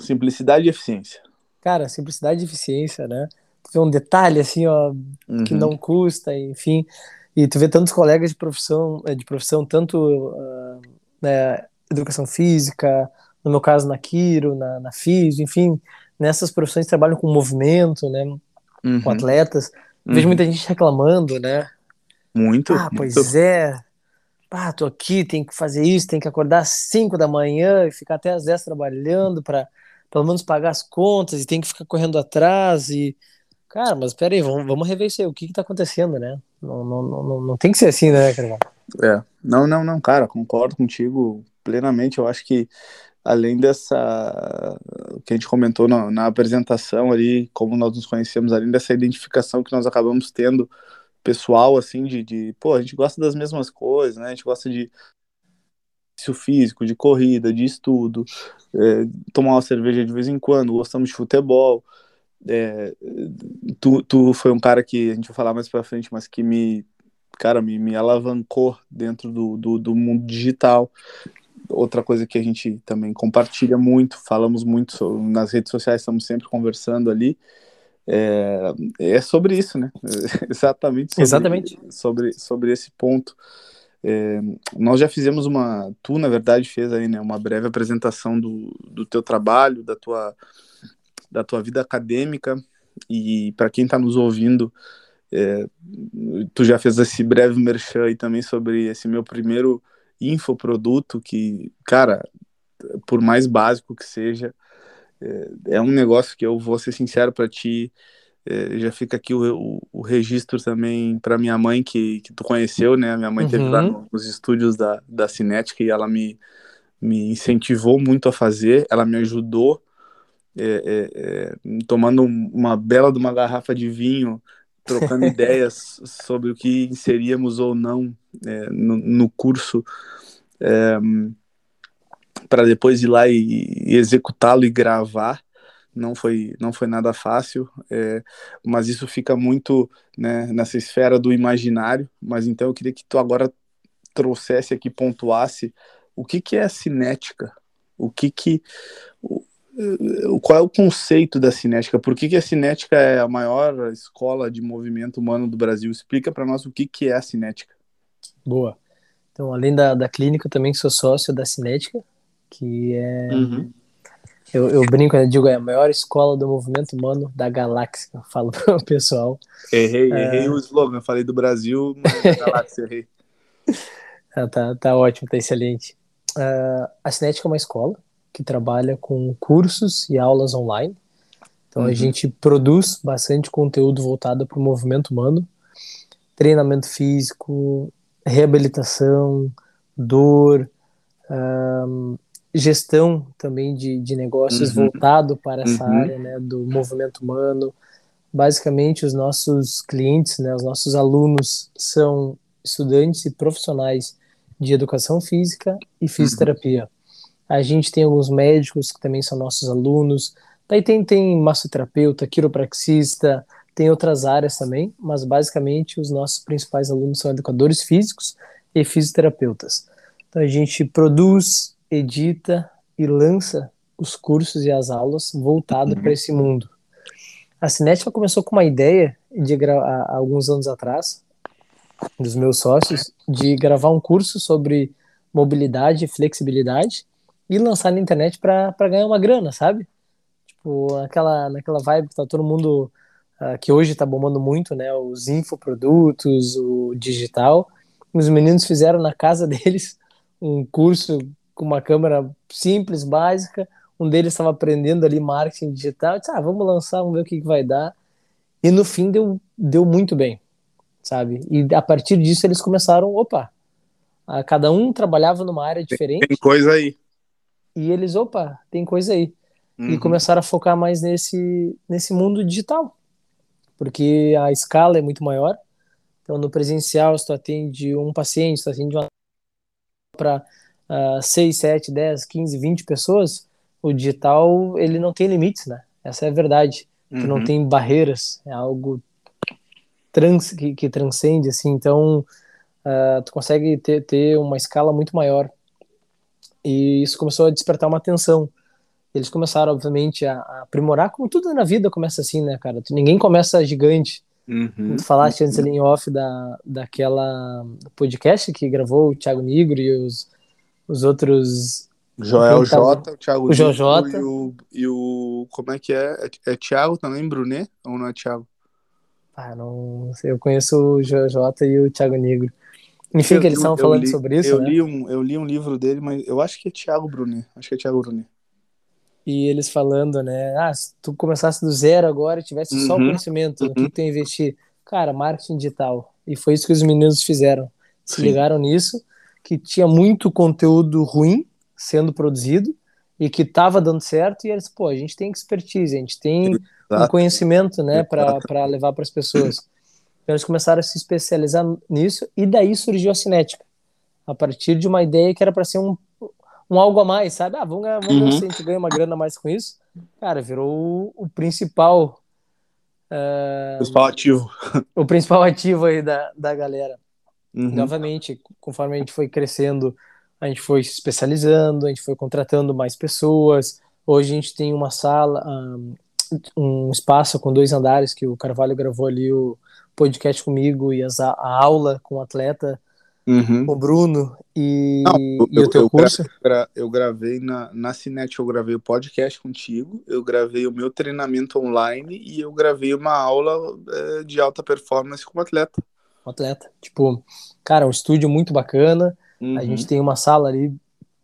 Simplicidade e eficiência. Cara, simplicidade e eficiência, né? Tu vê um detalhe assim, ó, uhum. que não custa, enfim. E tu vê tantos colegas de profissão, é, de profissão tanto uh, né, educação física, no meu caso na Quiro, na, na FIS, enfim, nessas profissões que trabalham com movimento, né, uhum. com atletas, uhum. vejo muita gente reclamando, né? Muito. Ah, muito. pois é. Ah, tô aqui, tem que fazer isso, tem que acordar às 5 da manhã e ficar até às 10 trabalhando para pelo menos pagar as contas e tem que ficar correndo atrás e cara, mas peraí, vamos, vamos rever isso aí, o que que tá acontecendo, né? Não, não, não, não tem que ser assim, né, cara? É, não, não, não, cara, concordo contigo plenamente, eu acho que além dessa que a gente comentou na, na, apresentação ali, como nós nos conhecemos, além dessa identificação que nós acabamos tendo pessoal, assim, de, de pô, a gente gosta das mesmas coisas, né? A gente gosta de exercício físico, de corrida, de estudo, é, tomar uma cerveja de vez em quando, gostamos de futebol. É, tu, tu foi um cara que a gente vai falar mais pra frente, mas que me, cara, me, me alavancou dentro do, do, do mundo digital outra coisa que a gente também compartilha muito, falamos muito sobre, nas redes sociais, estamos sempre conversando ali, é, é sobre isso, né? [LAUGHS] Exatamente sobre, Exatamente. sobre, sobre esse ponto. É, nós já fizemos uma, tu na verdade fez aí, né, uma breve apresentação do, do teu trabalho, da tua, da tua vida acadêmica e para quem está nos ouvindo, é, tu já fez esse breve merchan aí também sobre esse meu primeiro infoproduto que, cara, por mais básico que seja, é, é um negócio que eu vou ser sincero para ti, é, já fica aqui o, o, o registro também para minha mãe, que, que tu conheceu, né? Minha mãe uhum. teve lá uhum. nos estúdios da, da Cinética e ela me, me incentivou muito a fazer, ela me ajudou, é, é, é tomando uma bela de uma garrafa de vinho, trocando ideias sobre o que inseríamos ou não é, no, no, curso, é, para depois ir lá e, e executá-lo e gravar não foi, não foi nada fácil, é, mas isso fica muito né, nessa esfera do imaginário. Mas então eu queria que tu agora trouxesse aqui, pontuasse o que, que é cinética, o que que qual é o conceito da cinética? Por que, que a cinética é a maior escola de movimento humano do Brasil? Explica para nós o que, que é a cinética. Boa. Então, além da, da clínica, eu também sou sócio da cinética, que é uhum eu, eu brinco, eu digo, é a maior escola do movimento humano da galáxia, eu falo [LAUGHS] para o pessoal. Errei, é... errei o slogan, falei do Brasil, mas da galáxia, errei. [LAUGHS] Ah, tá, tá ótimo, tá excelente. Uh, a Cinética é uma escola que trabalha com cursos e aulas online. Então uhum. a gente produz bastante conteúdo voltado para o movimento humano, treinamento físico, reabilitação, dor, um, gestão também de, de negócios uhum. voltado para essa uhum. área né, do movimento humano. Basicamente, os nossos clientes, né, os nossos alunos são estudantes e profissionais de educação física e fisioterapia. A gente tem alguns médicos que também são nossos alunos. Daí tem, tem massoterapeuta, quiropraxista, tem outras áreas também, mas basicamente os nossos principais alunos são educadores físicos e fisioterapeutas. Então a gente produz edita e lança os cursos e as aulas voltados uhum. para esse mundo. A Cinética começou com uma ideia de há alguns anos atrás, dos meus sócios, de gravar um curso sobre mobilidade e flexibilidade e lançar na internet para ganhar uma grana, sabe? Tipo, aquela, naquela vibe que tá todo mundo, uh, que hoje tá bombando muito, né? Os infoprodutos, o digital. Os meninos fizeram na casa [LAUGHS] deles um curso com uma câmera simples, básica. Um deles estava aprendendo ali marketing digital. Eu disse, ah, vamos lançar, vamos ver o que, que vai dar. E no fim deu, deu muito bem, sabe? E a partir disso eles começaram, opa, cada um trabalhava numa área diferente. Tem coisa aí. E eles, opa, tem coisa aí. Uhum. E começaram a focar mais nesse, nesse mundo digital. Porque a escala é muito maior. Então, no presencial, se tu atende um paciente, se tu atende uma para uh, 6, 7, 10, 15, 20 pessoas, o digital ele não tem limites, né? Essa é a verdade. Uhum. Tu não uhum. tem barreiras, é algo trans, que, que transcende, assim, então uh, tu consegue ter, ter uma escala muito maior. E isso começou a despertar uma atenção. Eles começaram, obviamente, a, a aprimorar, como tudo na vida começa assim, né, cara? Ninguém começa gigante. Uhum. Tu falaste antes ali em off da, daquela podcast que gravou o Thiago Negro e os, os outros. Joel J, o Thiago o Jota. E o, e o. Como é que é? É, é Thiago também, Brunet? Ou não é Thiago? Ah, não sei. Eu conheço o J e o Thiago Negro. Enfim, eu, que eles estavam falando li, sobre isso. Eu, né? li um, eu li um livro dele, mas eu acho que é Thiago Brunet. Acho que é Thiago Brunet. E eles falando, né? Ah, se tu começasse do zero agora e tivesse uhum, só o uhum. conhecimento, uhum. no que tu ia investir? Cara, marketing digital. E foi isso que os meninos fizeram. Se Sim. ligaram nisso que tinha muito conteúdo ruim sendo produzido e que estava dando certo, e eles, pô, a gente tem expertise, a gente tem Exato. um conhecimento, né, para levar para as pessoas. Então eles começaram a se especializar nisso, e daí surgiu a cinética, a partir de uma ideia que era para ser um, um algo a mais, sabe? Ah, vamos, vamos uhum. ver se a gente ganha uma grana a mais com isso. Cara, virou o, o principal. Uh, principal ativo. O principal ativo aí da, da galera. Uhum. Novamente, conforme a gente foi crescendo, a gente foi se especializando, a gente foi contratando mais pessoas. Hoje a gente tem uma sala, um, um espaço com dois andares que o Carvalho gravou ali o podcast comigo e as, a aula com o atleta, uhum. o Bruno e, Não, eu, e o teu eu, curso. Gra, eu gravei na, na Cinet, eu gravei o podcast contigo, eu gravei o meu treinamento online e eu gravei uma aula é, de alta performance com o atleta. O atleta. Tipo, cara, um estúdio muito bacana. Uhum. A gente tem uma sala ali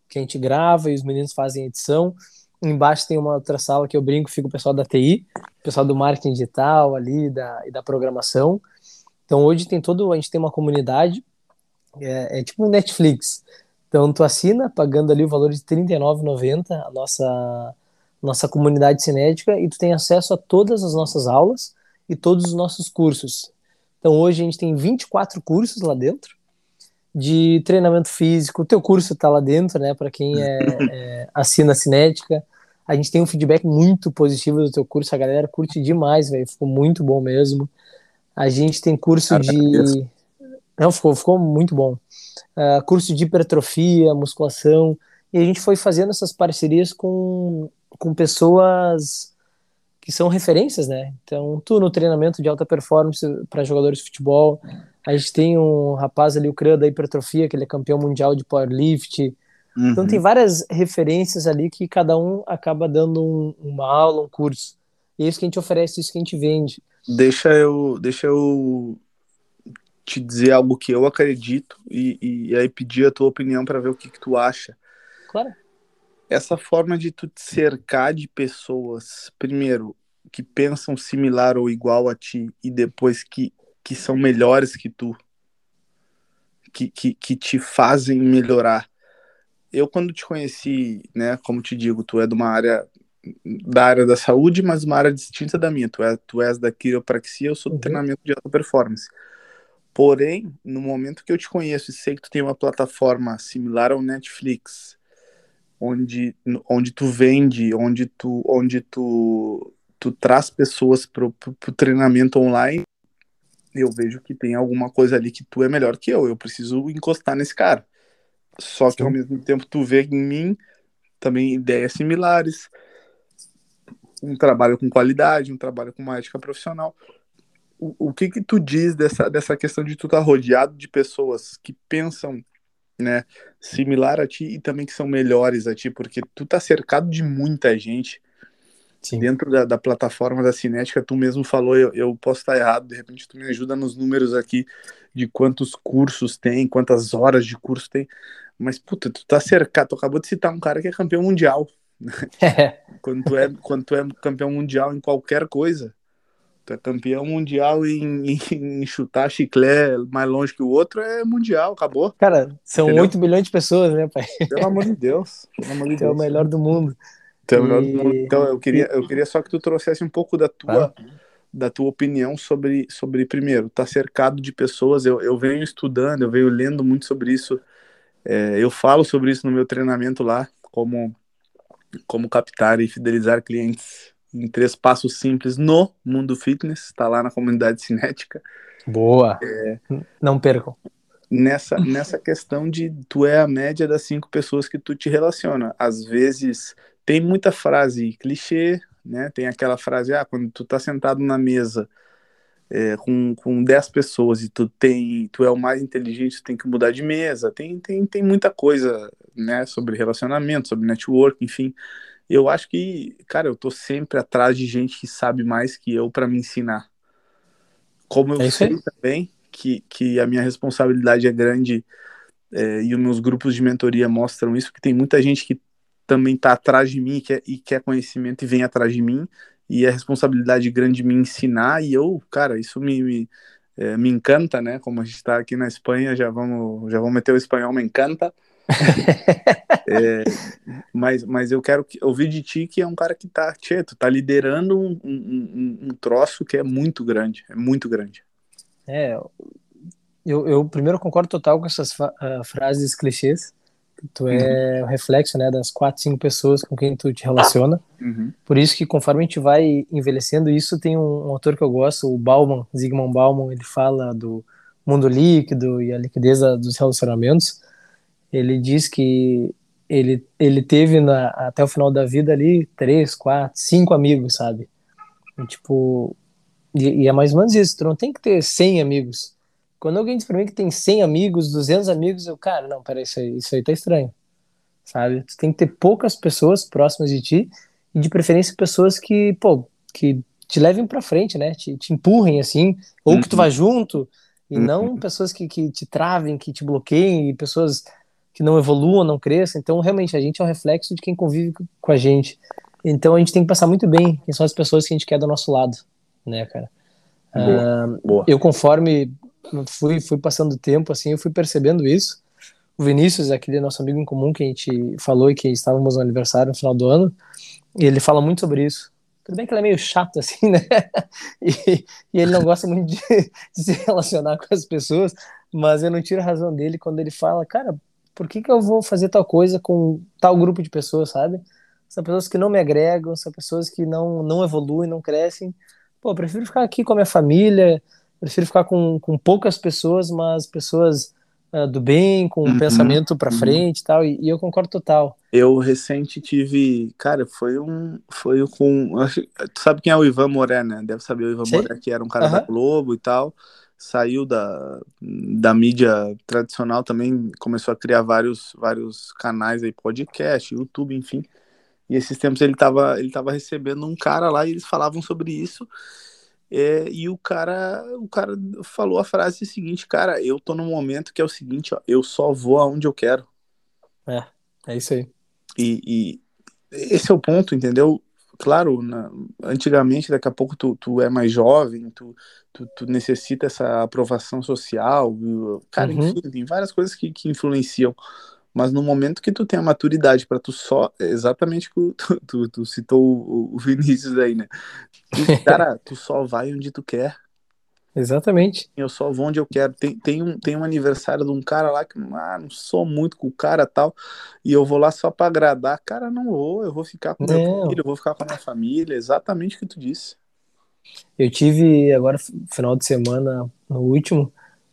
que a gente grava e os meninos fazem edição. Embaixo tem uma outra sala que eu brinco, fica o pessoal da TI, o pessoal do marketing digital ali da, e da programação. Então hoje tem todo, a gente tem uma comunidade, é, é tipo um Netflix. Então tu assina pagando ali o valor de R$39,90 a nossa nossa comunidade cinética e tu tem acesso a todas as nossas aulas e todos os nossos cursos. Então hoje a gente tem 24 cursos lá dentro de treinamento físico. O teu curso está lá dentro, né? Para quem é, é, assina a Cinética. A gente tem um feedback muito positivo do teu curso. A galera curte demais, velho. Ficou muito bom mesmo. A gente tem curso de. Não, ficou, ficou muito bom. Uh, curso de hipertrofia, musculação. E a gente foi fazendo essas parcerias com, com pessoas que são referências, né? Então, tu no treinamento de alta performance para jogadores de futebol, a gente tem um rapaz ali, o Cran da hipertrofia, que ele é campeão mundial de powerlift. Uhum. Então tem várias referências ali que cada um acaba dando um, uma aula, um curso. E é isso que a gente oferece, isso que a gente vende. Deixa eu, deixa eu te dizer algo que eu acredito e, e aí pedir a tua opinião para ver o que, que tu acha. Claro. Essa forma de tu te cercar de pessoas, primeiro, que pensam similar ou igual a ti e depois que que são melhores que tu, que, que, que te fazem melhorar. Eu, quando te conheci, né, como te digo, tu é de uma área da área da saúde, mas uma área distinta da minha. Tu, é, tu és da quiropraxia, eu sou do uhum. treinamento de alta performance. Porém, no momento que eu te conheço e sei que tu tem uma plataforma similar ao Netflix, onde, onde tu vende, onde tu, onde tu, tu traz pessoas para o treinamento online, eu vejo que tem alguma coisa ali que tu é melhor que eu. Eu preciso encostar nesse cara. Só Sim. que ao mesmo tempo tu vê em mim também ideias similares, um trabalho com qualidade, um trabalho com uma ética profissional. O, o que que tu diz dessa, dessa questão de tu estar tá rodeado de pessoas que pensam né, similar a ti e também que são melhores a ti, porque tu tá cercado de muita gente Sim. Dentro da, da, plataforma da Cinética, tu mesmo falou, eu, eu posso estar errado, de repente tu me ajuda nos números aqui de quantos cursos tem, quantas horas de curso tem, mas puta, tu tá cercado, tu acabou de citar um cara que é campeão mundial. É. [LAUGHS] quando, tu é, quando tu é campeão mundial em qualquer coisa, tu é campeão mundial em, em, em chutar chiclé mais longe que o outro, é mundial, acabou. Cara, são Entendeu? 8 milhões de pessoas, né, pai? Pelo amor de Deus. Pelo amor de Deus. é o melhor do mundo. Então, e... então eu queria, eu queria só que tu trouxesse um pouco da tua, da tua opinião sobre, sobre primeiro, tá cercado de pessoas. Eu, eu venho estudando, eu venho lendo muito sobre isso. É, eu falo sobre isso no meu treinamento lá, como como captar e fidelizar clientes em três passos simples no mundo fitness. Está lá na comunidade cinética. Boa. É, Não percam nessa, nessa questão de tu é a média das cinco pessoas que tu te relaciona. Às vezes tem muita frase clichê, né? Tem aquela frase, ah, quando tu tá sentado na mesa é, com, com 10 pessoas e tu tem, tu é o mais inteligente, tu tem que mudar de mesa. Tem, tem, tem muita coisa, né, sobre relacionamento, sobre network, enfim. Eu acho que, cara, eu tô sempre atrás de gente que sabe mais que eu para me ensinar. Como eu é sei também que, que a minha responsabilidade é grande é, e os meus grupos de mentoria mostram isso, que tem muita gente que também está atrás de mim e quer, e quer conhecimento e vem atrás de mim, e é responsabilidade grande de me ensinar, e eu, cara, isso me, me, é, me encanta, né? Como a gente está aqui na Espanha, já vamos, já vamos meter o espanhol, me encanta. [LAUGHS] é, mas, mas eu quero ouvir de ti que é um cara que tá, tchê, tu tá liderando um, um, um troço que é muito grande, é muito grande. É, eu, eu primeiro concordo total com essas uh, frases clichês, Tu é o reflexo, né, das quatro, cinco pessoas com quem tu te relaciona. Uhum. Por isso que conforme a gente vai envelhecendo, isso tem um, um, autor que eu gosto, o Bauman, Zygmunt Bauman, ele fala do mundo líquido e a liquidez dos relacionamentos. Ele diz que ele, ele teve na, até o final da vida ali três, quatro, cinco amigos, sabe? E, tipo, e, e, é mais ou menos isso, tu não tem que ter 100 amigos. Quando alguém diz pra mim que tem 100 amigos, 200 amigos, eu, cara, não, peraí, isso aí, isso aí tá estranho, sabe? Tu tem que ter poucas pessoas próximas de ti e de preferência pessoas que, pô, que te levem para frente, né? Te, te, empurrem assim, ou uhum. que tu vá junto, e uhum. não pessoas que, que te travem, que te bloqueiem, e pessoas que não evoluam, não cresçam. Então, realmente, a gente é um reflexo de quem convive com a gente. Então, a gente tem que passar muito bem quem são as pessoas que a gente quer do nosso lado, né, cara? Boa. Uh, Boa. Eu, conforme fui, fui passando tempo, assim, eu fui percebendo isso. O Vinícius, aquele nosso amigo em comum que a gente falou e que estávamos no aniversário no final do ano, e ele fala muito sobre isso. Tudo bem que ele é meio chato, [LAUGHS] assim, né? E, e ele não gosta muito de, de, se relacionar com as pessoas, mas eu não tiro a razão dele quando ele fala, cara, por que, que eu vou fazer tal coisa com tal grupo de pessoas, sabe? São pessoas que não me agregam, são pessoas que não, não evoluem, não crescem. Pô, eu prefiro ficar aqui com a minha família, prefiro ficar com, com poucas pessoas, mas pessoas uh, do bem, com um uhum, pensamento para uhum. frente e tal, e, eu concordo total. Eu recente tive, cara, foi um, foi com, tu sabe quem é o Ivan Moré, né? Deve saber o Ivan Sim. Moré, que era um cara uhum. da Globo e tal, saiu da, da mídia tradicional também, começou a criar vários, vários canais aí, podcast, YouTube, enfim. E esses tempos ele tava, ele tava recebendo um cara lá e eles falavam sobre isso. É, e o cara, o cara falou a frase seguinte, cara, eu tô num momento que é o seguinte, ó, eu só vou aonde eu quero. É, é isso aí. E, e esse é o ponto, entendeu? Claro, na, antigamente, daqui a pouco tu, tu é mais jovem, tu, tu, tu necessita essa aprovação social, cara, uhum. enfim, tem várias coisas que, que influenciam. Mas no momento que tu tem a maturidade para tu só, exatamente que tu, [LAUGHS] tu, tu citou o, o Vinícius aí, né? Tu, [LAUGHS] cara, tu só vai onde tu quer. Exatamente. Eu só vou onde eu quero. Tem, tem, um, tem um aniversário de um cara lá que ah, não sou muito com o cara tal, e eu vou lá só para agradar. Cara, não vou, eu vou ficar com meu filho, eu vou ficar com a minha família. Exatamente o que tu disse. Eu tive agora, final de semana, no último,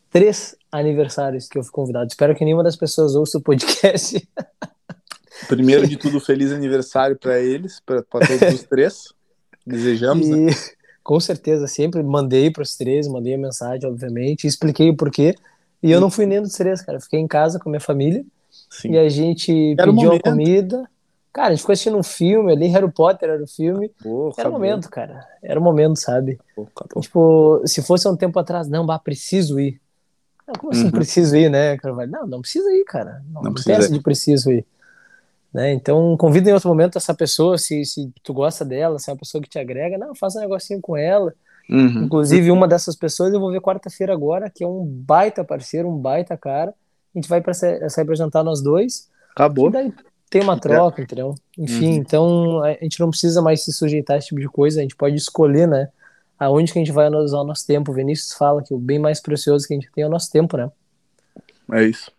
três aniversários que eu fui convidado. Espero que nenhuma das pessoas ouça o podcast. [LAUGHS] Primeiro de tudo, feliz aniversário para eles, para todos os [LAUGHS] três. Desejamos, né? e, né? Com certeza, sempre mandei para os três, mandei a mensagem, obviamente, expliquei o porquê. E eu não fui nem dos três, cara. fiquei em casa com a minha família. Sim. E a gente era pediu a comida. Cara, a gente ficou assistindo um filme ali, Harry Potter era o filme. Pô, era o momento, cara. Era o momento, sabe? Pô, tipo, se fosse um tempo atrás, não, bah, preciso ir. Não, como assim uhum. preciso ir, né? Não, não precisa ir, cara. Não, não, não tem essa de preciso ir. Né? Então, convida em outro momento essa pessoa, se, se tu gosta dela, se é uma pessoa que te agrega, não, faça um negocinho com ela. Uhum. Inclusive, uma dessas pessoas eu vou ver quarta-feira agora, que é um baita parceiro, um baita cara. A gente vai para se, se apresentar nós dois. Acabou. E daí tem uma troca, entendeu? Enfim, uhum. então a gente não precisa mais se sujeitar a esse tipo de coisa, a gente pode escolher, né? Aonde que a gente vai usar o nosso tempo. O Vinícius fala que o bem mais precioso que a gente tem é o nosso tempo, né? É isso.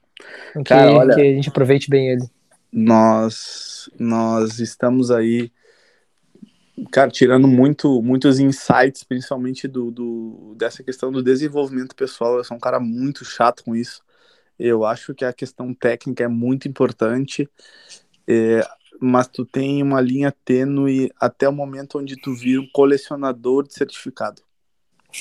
Que, Cara, olha... que a gente aproveite bem ele nós nós estamos aí cara tirando muito muitos insights principalmente do, do dessa questão do desenvolvimento pessoal eu sou um cara muito chato com isso eu acho que a questão técnica é muito importante é, mas tu tem uma linha tênue até o momento onde tu vira um colecionador de certificado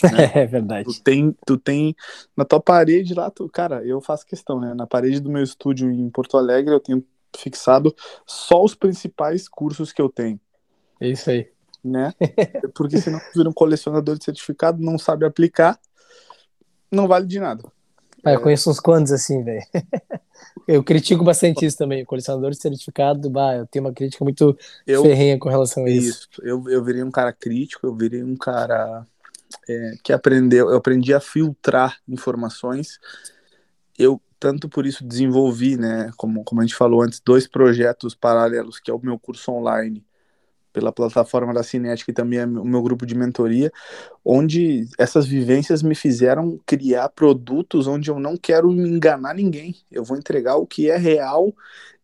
né? [LAUGHS] É verdade. Tu tem, tu tem na tua parede lá, tu, cara, eu faço questão, né? Na parede do meu estúdio em Porto Alegre, eu tenho fixado só os principais cursos que eu tenho. É isso aí. Né? [LAUGHS] Porque senão vira um colecionador de certificado, não sabe aplicar, não vale de nada. Ah, eu conheço uns quantos assim, velho. [LAUGHS] Eu critico bastante isso também. Colecionador de certificado, bah, eu tenho uma crítica muito eu, ferrenha com relação a isso. isso. Eu, eu virei um cara crítico, eu virei um cara é, que aprendeu, eu aprendi a filtrar informações. Eu tanto por isso desenvolvi, né, como, como a gente falou antes, dois projetos paralelos, que é o meu curso online pela plataforma da Cinética e também é o meu grupo de mentoria, onde essas vivências me fizeram criar produtos onde eu não quero enganar ninguém. Eu vou entregar o que é real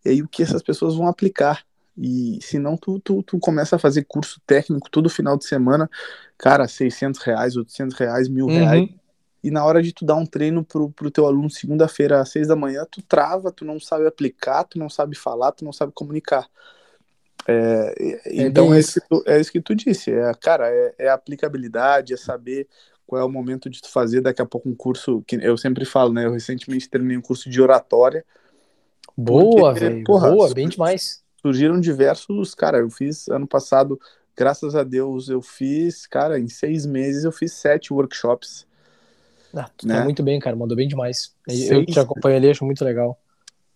e o que essas pessoas vão aplicar. E senão tu, tu, tu começa a fazer curso técnico todo final de semana, cara, 600 reais, 800 reais, mil uhum. reais e na hora de tu dar um treino pro, pro teu aluno segunda-feira às seis da manhã, tu trava, tu não sabe aplicar, tu não sabe falar, tu não sabe comunicar. É, então é isso, tu, é isso, que tu disse, é, cara, é, é aplicabilidade, é saber qual é o momento de tu fazer daqui a pouco um curso que eu sempre falo, né? Eu recentemente terminei um curso de oratória. Boa, velho. Boa, bem demais. Surgiram diversos, cara, eu fiz ano passado, graças a Deus, eu fiz, cara, em seis meses eu fiz sete workshops. Ah, tu tá né? tá muito bem, cara, mandou bem demais. Seis... Eu te acompanho ali, acho muito legal.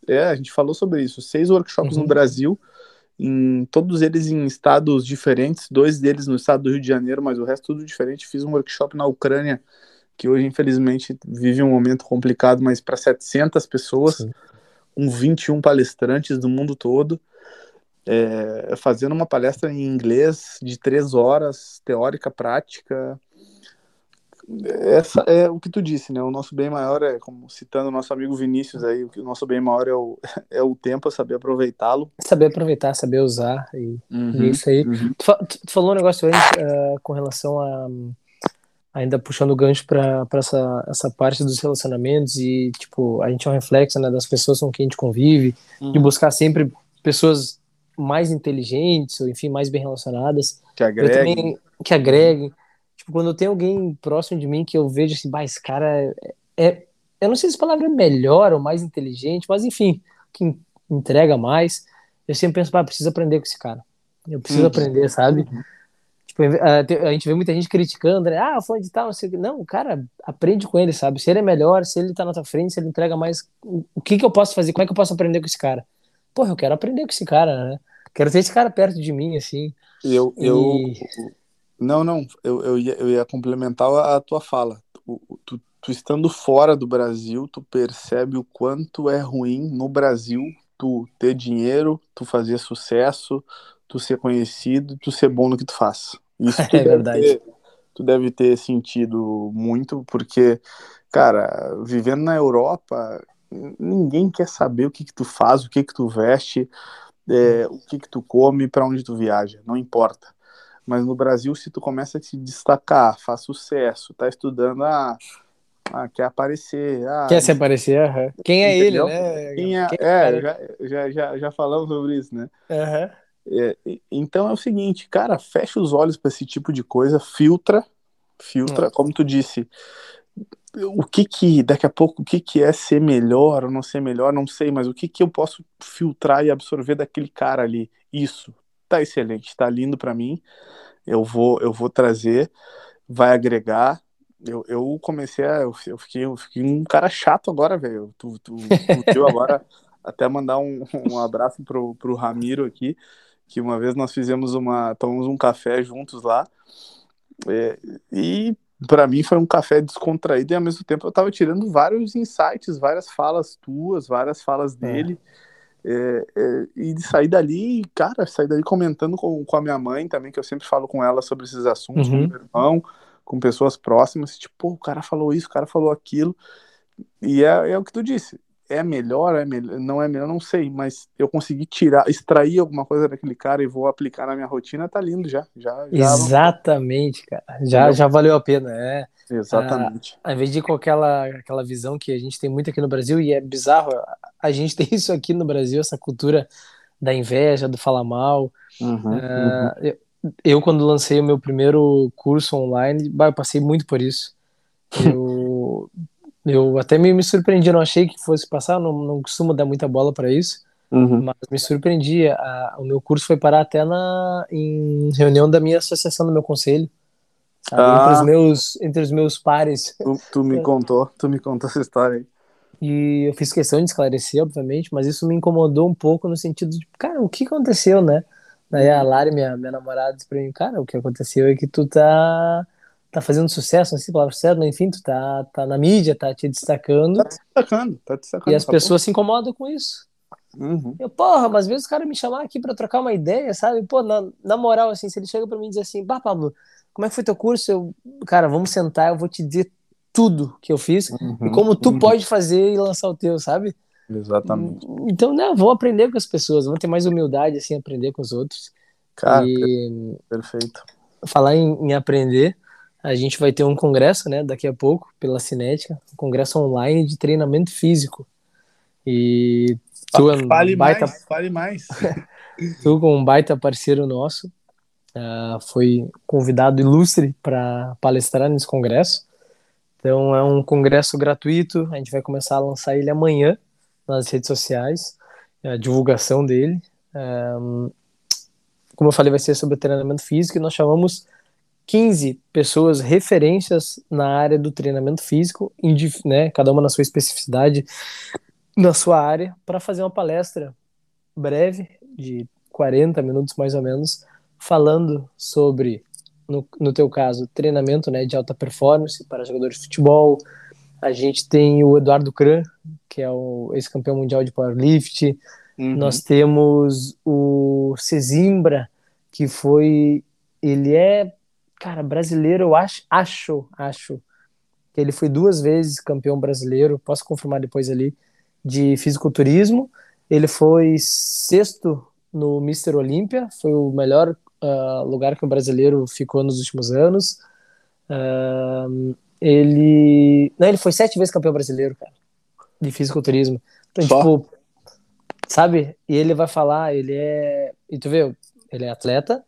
É, a gente falou sobre isso. Seis workshops uhum. no Brasil, em todos eles em estados diferentes, dois deles no estado do Rio de Janeiro, mas o resto tudo diferente. Fiz um workshop na Ucrânia, que hoje infelizmente vive um momento complicado, mas para 700 pessoas, Sim. com 21 palestrantes do mundo todo, é, fazendo uma palestra em inglês de três horas, teórica, prática, essa é o que tu disse, né? O nosso bem maior é, como citando o nosso amigo Vinícius aí, o nosso bem maior é o, [LAUGHS] é o tempo, é saber aproveitá-lo. Saber aproveitar, saber usar, e, uhum, e é isso aí. Uhum. Tu, tu, falou um negócio antes uh, com relação a. Ainda puxando o gancho para essa, essa parte dos relacionamentos e, tipo, a gente é um reflexo né, das pessoas com quem a gente convive, uhum. de buscar sempre pessoas mais inteligentes, ou enfim, mais bem relacionadas. Que agreguem. Também, que agreguem. Tipo, quando tem alguém próximo de mim que eu vejo assim, bah, esse cara é, é. Eu não sei se a palavra é melhor ou mais inteligente, mas enfim, que entrega mais. Eu sempre penso, bah, preciso aprender com esse cara. Eu preciso uhum. aprender, sabe? Uhum. Tipo, a, gente vê muita gente criticando, né? Ah, foi de tal, não sei o que. Não, cara, aprende com ele, sabe? Se ele é melhor, se ele tá na tua frente, se ele entrega mais. O que que eu posso fazer? Como é que eu posso aprender com esse cara? Porra, eu quero aprender com esse cara, né? Quero ter esse cara perto de mim, assim. Eu, e... não, não, eu, eu, ia, eu ia complementar a tua fala. Tu, tu, tu, estando fora do Brasil, tu percebe o quanto é ruim no Brasil tu ter dinheiro, tu fazer sucesso, tu ser conhecido, tu ser bom no que tu faz. Isso [LAUGHS] é verdade. Ter, tu deve ter sentido muito, porque, cara, vivendo na Europa, ninguém quer saber o que que tu faz, o que que tu veste, é, o que que tu come, para onde tu viaja, não importa. Mas no Brasil, se tu começa a te destacar, faz sucesso, tá estudando, ah, ah quer aparecer. Ah, quer se aparecer? Uhum. Quem é entendeu? ele, né? Quem é, Quem é, é já, já, já, já falamos sobre isso, né? Uhum. É, então é o seguinte, cara, fecha os olhos para esse tipo de coisa, filtra, filtra, uhum. como tu disse, o que que, daqui a pouco, o que que é ser melhor ou não ser melhor, não sei, mas o que que eu posso filtrar e absorver daquele cara ali? Isso, tá excelente, tá lindo para mim. Eu vou, eu vou trazer, vai agregar. Eu, eu comecei a. Eu, fiquei, eu fiquei um cara chato agora, velho. Tu, tu, tu agora [LAUGHS] até mandar um, um abraço pro, pro Ramiro aqui, que uma vez nós fizemos uma. tomamos um café juntos lá. É, e para mim foi um café descontraído e ao mesmo tempo eu tava tirando vários insights, várias falas tuas, várias falas é. dele. É. É, é, e de sair dali, cara, sair dali comentando com, com a minha mãe também, que eu sempre falo com ela sobre esses assuntos, uhum. com meu irmão, com pessoas próximas, tipo, o cara falou isso, o cara falou aquilo, e é, é o que tu disse, é melhor, é melhor, não é melhor, não sei, mas eu consegui tirar, extrair alguma coisa daquele cara e vou aplicar na minha rotina, tá lindo já. já, já Exatamente, cara. Já, já valeu a pena, é. Exatamente. Ah, ao invés de com aquela, aquela visão que a gente tem muito aqui no Brasil, e é bizarro, a gente [LAUGHS] tem isso aqui no Brasil, essa cultura da inveja, do falar mal. Uhum, uh, uhum. Eu, eu, quando lancei o meu primeiro curso online, bah, eu passei muito por isso. Eu, [LAUGHS] eu até me, me surpreendi, não achei que fosse passar, não, não costumo dar muita bola para isso, uhum. mas me surpreendi. A, o meu curso foi parar até na, em reunião da minha associação, do meu conselho. Ah, entre, os meus, entre os meus pares. Tu, tu me [LAUGHS] contou, tu me contou essa história aí. E eu fiz questão de esclarecer, obviamente, mas isso me incomodou um pouco no sentido de, cara, o que aconteceu, né? Daí a Lari, minha, minha namorada, disse pra mim, cara, o que aconteceu é que tu tá, tá fazendo sucesso, não sei se palavra certa, mas enfim, tu tá, tá na mídia, tá te destacando. Tá te destacando, tá te destacando. E as tá pessoas bom. se incomodam com isso. Uhum. Eu, porra, mas às vezes o cara me chamar aqui pra trocar uma ideia, sabe? Pô, na, na moral, assim, se ele chega pra mim e diz assim, bah, Pablo, como é que foi teu curso? Eu, cara, vamos sentar, eu vou te dizer tudo que eu fiz uhum, e como tu uhum. pode fazer e lançar o teu, sabe? Exatamente. Então, né, vou aprender com as pessoas, vou ter mais humildade, assim, aprender com os outros. Cara, e... perfeito. Falar em, em, aprender, a gente vai ter um congresso, né, daqui a pouco, pela Cinética, um congresso online de treinamento físico. E Tu, é fale baita... mais, fale mais. [LAUGHS] tu, com um baita parceiro nosso, uh, foi convidado ilustre para palestrar nesse congresso. Então, é um congresso gratuito. A gente vai começar a lançar ele amanhã nas redes sociais, a divulgação dele. Um, como eu falei, vai ser sobre treinamento físico e nós chamamos 15 pessoas referências na área do treinamento físico, né, cada uma na sua especificidade, na sua área, para fazer uma palestra breve, de 40 minutos mais ou menos, falando sobre, no, no teu caso, treinamento né, de alta performance para jogadores de futebol. A gente tem o Eduardo Kran, que é o ex-campeão mundial de powerlift. Uhum. Nós temos o Cezimbra, que foi. Ele é cara, brasileiro, eu acho, acho, acho que ele foi duas vezes campeão brasileiro, posso confirmar depois ali, de fisiculturismo. Ele foi sexto no Mister Olímpia, foi o melhor uh, lugar que o brasileiro ficou nos últimos anos. Uh, ele. Não, ele foi sete vezes campeão brasileiro, cara, de fisiculturismo. Então, Só? tipo, sabe? E ele vai falar, ele é. E tu vê, ele é atleta,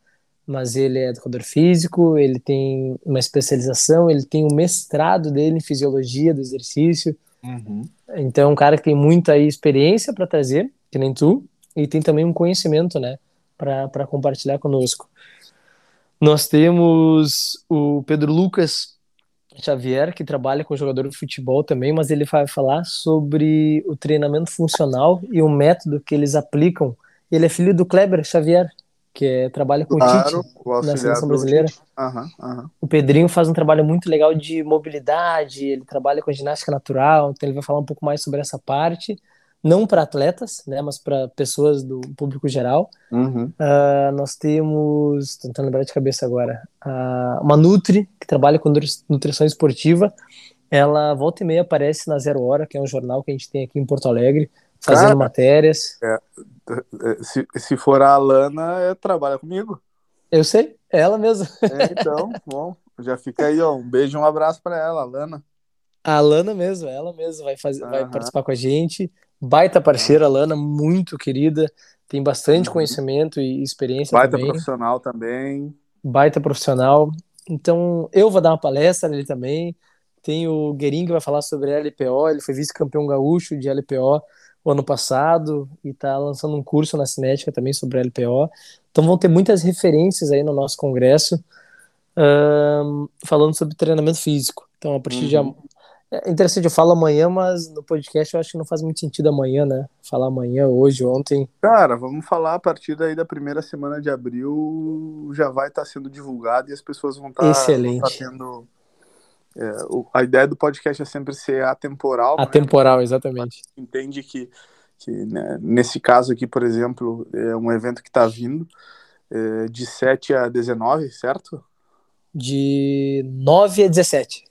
mas ele é educador físico, ele tem uma especialização, ele tem um mestrado dele em fisiologia do exercício. Uhum. Então, é um cara que tem muita experiência para trazer, que nem tu, e tem também um conhecimento, né, para compartilhar conosco. Nós temos o Pedro Lucas Xavier, que trabalha com jogador de futebol também, mas ele vai falar sobre o treinamento funcional e o método que eles aplicam. Ele é filho do Kleber Xavier, que é, trabalha com claro, o Tite na seleção brasileira. Uhum, uhum. O Pedrinho faz um trabalho muito legal de mobilidade, ele trabalha com ginástica natural, então ele vai falar um pouco mais sobre essa parte, não para atletas, né, mas para pessoas do público geral. Uhum. Uh, nós temos, tentando lembrar de cabeça agora, uh, uma Nutri, que trabalha com nutrição esportiva, ela volta e meia aparece na Zero Hora, que é um jornal que a gente tem aqui em Porto Alegre, fazendo Cara, matérias. É, se, se for a Alana, é, trabalha comigo. Eu sei, é ela mesmo. É, então, [LAUGHS] bom, já fica aí, ó, um beijo e um abraço para ela, Alana. A Alana mesmo, ela mesmo vai, fazer, uhum. vai participar com a gente. Baita parceira, Alana, muito querida, tem bastante uhum. conhecimento e experiência Baita também. profissional também. Baita profissional. Então, eu vou dar uma palestra ali também. Tem o Guerin que vai falar sobre LPO, ele foi vice-campeão gaúcho de LPO o ano passado e está lançando um curso na Cinética também sobre LPO. Então vão ter muitas referências aí no nosso congresso um, falando sobre treinamento físico. Então a partir uhum. de é interessante, eu falo amanhã, mas no podcast eu acho que não faz muito sentido amanhã, né? Falar amanhã, hoje, ontem. Cara, vamos falar a partir daí da primeira semana de abril, já vai estar tá sendo divulgado e as pessoas vão estar tá, tá tendo é, a ideia do podcast é sempre ser atemporal. Né? Atemporal, né? exatamente. Entende que, que né, nesse caso aqui, por exemplo, é um evento que está vindo é, de 7 a 19, certo? De 9 a 17.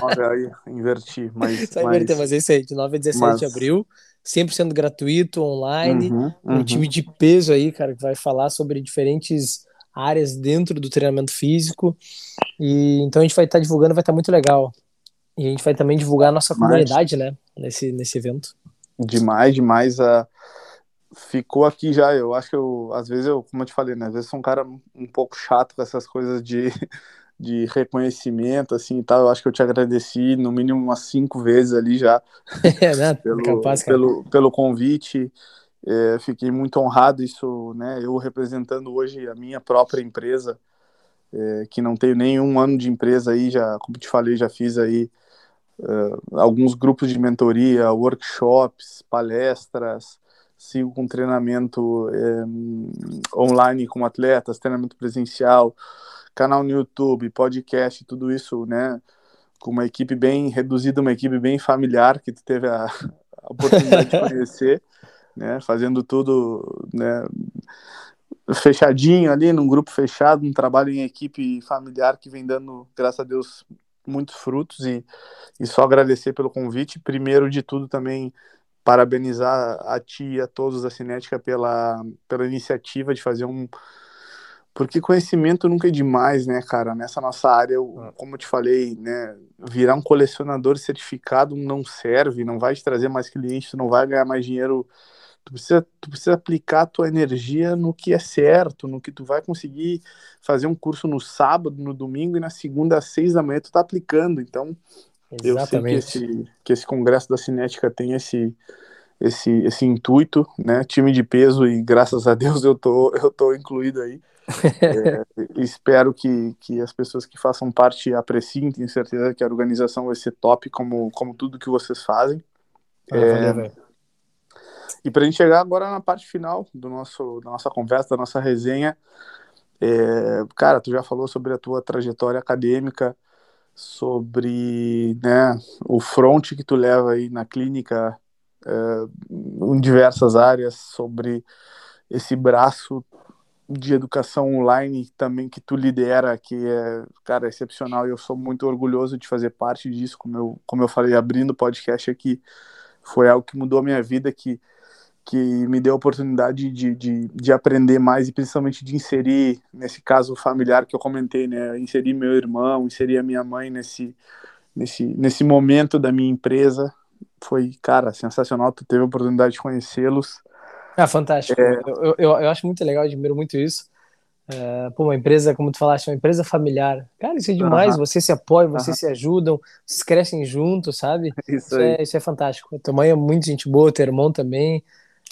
9 aí, inverti. Mas, Só mas... inverter, mas é isso aí, de 9 a 17 mas... de abril, sempre sendo gratuito, online, uhum, uhum. um time de peso aí, cara, que vai falar sobre diferentes áreas dentro do treinamento físico. E então a gente vai estar tá divulgando, vai estar tá muito legal. E a gente vai também divulgar a nossa comunidade, né, nesse, nesse evento. Demais, demais. Uh, ficou aqui já. Eu acho que eu, às vezes, eu, como eu te falei, né, às vezes sou um cara um pouco chato com essas coisas de, de reconhecimento, assim e tal. Eu acho que eu te agradeci no mínimo umas cinco vezes ali já. [LAUGHS] É, né? pelo, capaz, pelo, pelo convite. É, fiquei muito honrado, isso, né, eu representando hoje a minha própria empresa, é, que não tenho nenhum ano de empresa aí, já, como te falei, já fiz aí uh, alguns grupos de mentoria, workshops, palestras, sigo com treinamento é, online com atletas, treinamento presencial, canal no YouTube, podcast, tudo isso, né, com uma equipe bem reduzida, uma equipe bem familiar que tu teve a, a oportunidade de [LAUGHS] conhecer né, fazendo tudo né, fechadinho ali, num grupo fechado, um trabalho em equipe familiar que vem dando, graças a Deus, muitos frutos. E, e só agradecer pelo convite. Primeiro de tudo também parabenizar a ti e a todos da Cinética pela, pela iniciativa de fazer um porque conhecimento nunca é demais, né, cara? Nessa nossa área, eu, ah. como eu te falei, né, virar um colecionador certificado não serve, não vai te trazer mais clientes, não vai ganhar mais dinheiro Tu precisa, tu precisa aplicar a tua energia no que é certo, no que tu vai conseguir fazer um curso no sábado, no domingo e na segunda às seis da manhã tu tá aplicando. Então, Exatamente. eu sei que esse, que esse congresso da Cinética tem esse, esse, esse intuito, né? Time de peso e graças a Deus eu tô, [LAUGHS] eu tô incluído aí. É, espero que, que as pessoas que façam parte apreciem, tenho certeza que a organização vai ser top, como, como tudo que vocês fazem. Ah, é, valeu, e para a gente chegar agora na parte final do nosso, da nossa conversa, da nossa resenha, é, cara, tu já falou sobre a tua trajetória acadêmica, sobre né, o front que tu leva aí na clínica é, em diversas áreas, sobre esse braço de educação online também que tu lidera, que é, cara, excepcional, e eu sou muito orgulhoso de fazer parte disso, como eu, como eu falei, abrindo o podcast aqui, foi algo que mudou a minha vida, que que me deu a oportunidade de, de, de, aprender mais e principalmente de inserir, nesse caso familiar que eu comentei, né, inserir meu irmão, inserir a minha mãe nesse, nesse, nesse momento da minha empresa. Foi, cara, sensacional, tu teve a oportunidade de conhecê-los. Ah, fantástico. É... Eu, eu, eu, acho muito legal, admiro muito isso. É, pô, uma empresa, como tu falaste, uma empresa familiar. Cara, isso é demais, uh -huh. vocês se apoiam, vocês uh -huh. se ajudam, vocês crescem juntos, sabe? Isso, isso, é, isso é fantástico. Tua mãe é muito gente boa, teu irmão também.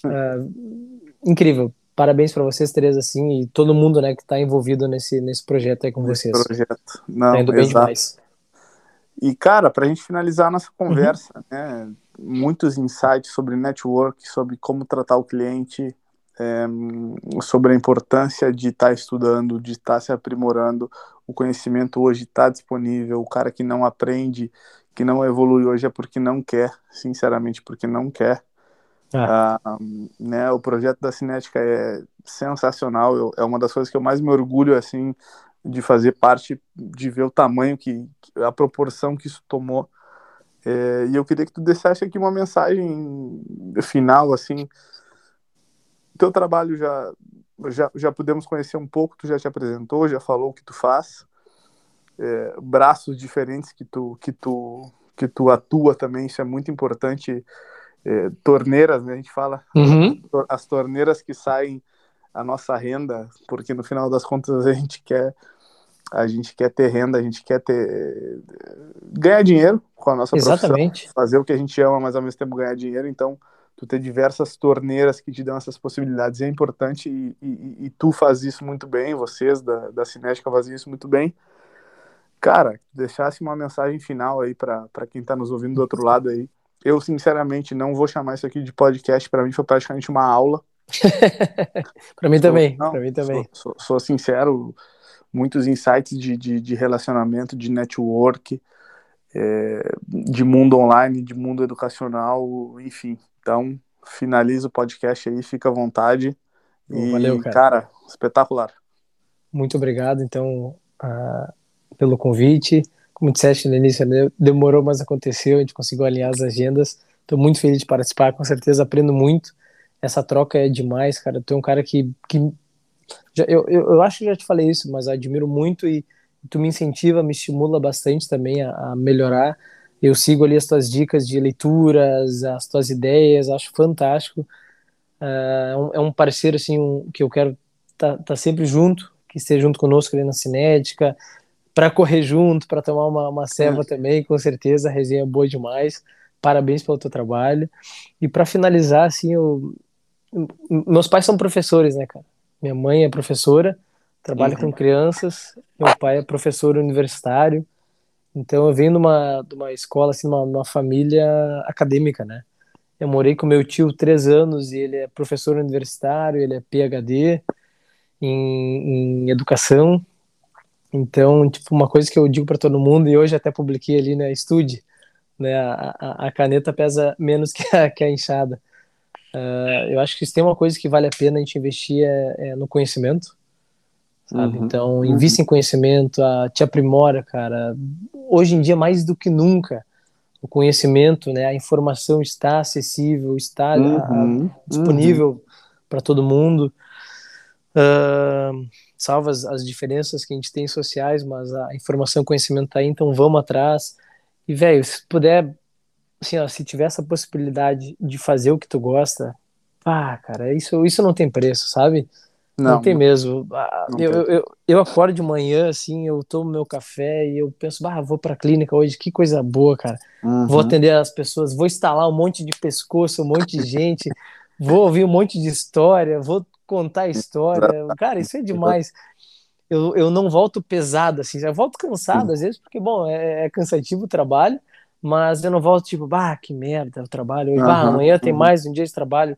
Uh, incrível. Parabéns para vocês três, assim, e todo mundo, né, que está envolvido nesse, nesse projeto aí com nesse vocês. projeto. Não, tá indo bem exato. demais. E, cara, para a gente finalizar a nossa conversa, uhum. né, muitos insights sobre network, sobre como tratar o cliente, é, sobre a importância de estar tá estudando, de estar tá se aprimorando. O conhecimento hoje está disponível. O cara que não aprende, que não evolui hoje é porque não quer, sinceramente, porque não quer. Ah. Uh, né, o projeto da Cinética é sensacional, eu, é uma das coisas que eu mais me orgulho assim de fazer parte, de ver o tamanho que, a proporção que isso tomou. É, e eu queria que tu deixasse aqui uma mensagem final, assim. Teu trabalho já, já, já pudemos conhecer um pouco, tu já te apresentou, já falou o que tu faz, é, braços diferentes que tu, que tu, que tu atua também, isso é muito importante é, torneiras, né? A gente fala uhum. as torneiras que saem a nossa renda, porque no final das contas a gente quer a gente quer ter renda, a gente quer ter ganhar dinheiro com a nossa Exatamente. profissão, fazer o que a gente ama, mas ao mesmo tempo ganhar dinheiro. Então, tu ter diversas torneiras que te dão essas possibilidades é importante e, e, e tu faz isso muito bem, vocês da, da Cinética fazem isso muito bem. Cara, deixasse uma mensagem final aí para quem está nos ouvindo do outro lado aí, eu, sinceramente, não vou chamar isso aqui de podcast. Para mim, foi praticamente uma aula. [LAUGHS] para mim, também. Para mim também. Sou, sou, sou, sincero, muitos insights de, de, de relacionamento, de network, é, de mundo online, de mundo educacional, enfim. Então, finaliza o podcast aí, fica à vontade. E, Valeu, cara. cara espetacular. Muito obrigado, então, pelo convite como disseste no início, né, demorou, mas aconteceu, a gente conseguiu alinhar as agendas. Estou muito feliz de participar, com certeza aprendo muito. Essa troca é demais, cara. Tu é um cara que. que já, eu, eu, acho que já te falei isso, mas admiro muito e tu me incentiva, me estimula bastante também a, a melhorar. Eu sigo ali as tuas dicas de leituras, as tuas ideias, acho fantástico. Uh, é um parceiro assim um, que eu quero estar tá, tá sempre junto, que esteja junto conosco ali na Cinética, para correr junto, para tomar uma, uma ceva é. também, com certeza, a resenha é boa demais. Parabéns pelo teu trabalho. E para finalizar, assim, eu... meus pais são professores, né, cara? Minha mãe é professora, trabalha uhum. com crianças, meu pai é professor universitário. Então eu venho de uma, de uma escola, assim, uma, família acadêmica, né? Eu morei com meu tio três anos e ele é professor universitário, ele é PhD em, em educação, então, tipo, uma coisa que eu digo para todo mundo, e hoje até publiquei ali, né, estude, né, a, a caneta pesa menos [LAUGHS] que a, que a enxada. Uh, eu acho que se tem uma coisa que vale a pena a gente investir é, é no conhecimento, sabe? Uhum, então, uhum. invista em conhecimento, a, te aprimora, cara. Hoje em dia, mais do que nunca, o conhecimento, né, a informação está acessível, está uhum, disponível uhum. para todo mundo. Uh, salva as, as, diferenças que a gente tem sociais, mas a informação e conhecimento tá aí, então vamos atrás. E, velho, se puder, assim, ó, se tiver essa possibilidade de fazer o que tu gosta, pá, cara, isso, isso não tem preço, sabe? Não, não tem mesmo. Ah, não eu, tem. Eu, eu, eu, acordo de manhã, assim, eu tomo meu café e eu penso, bah, vou pra clínica hoje, que coisa boa, cara. Uhum. Vou atender as pessoas, vou instalar um monte de pescoço, um monte de gente, [LAUGHS] vou ouvir um monte de história, vou contar história. Cara, isso é demais. Eu, eu não volto pesado, assim, eu volto cansado às vezes, porque, bom, é, é cansativo o trabalho, mas eu não volto tipo, bah, que merda o trabalho, uhum. bah, amanhã tem mais um dia de trabalho.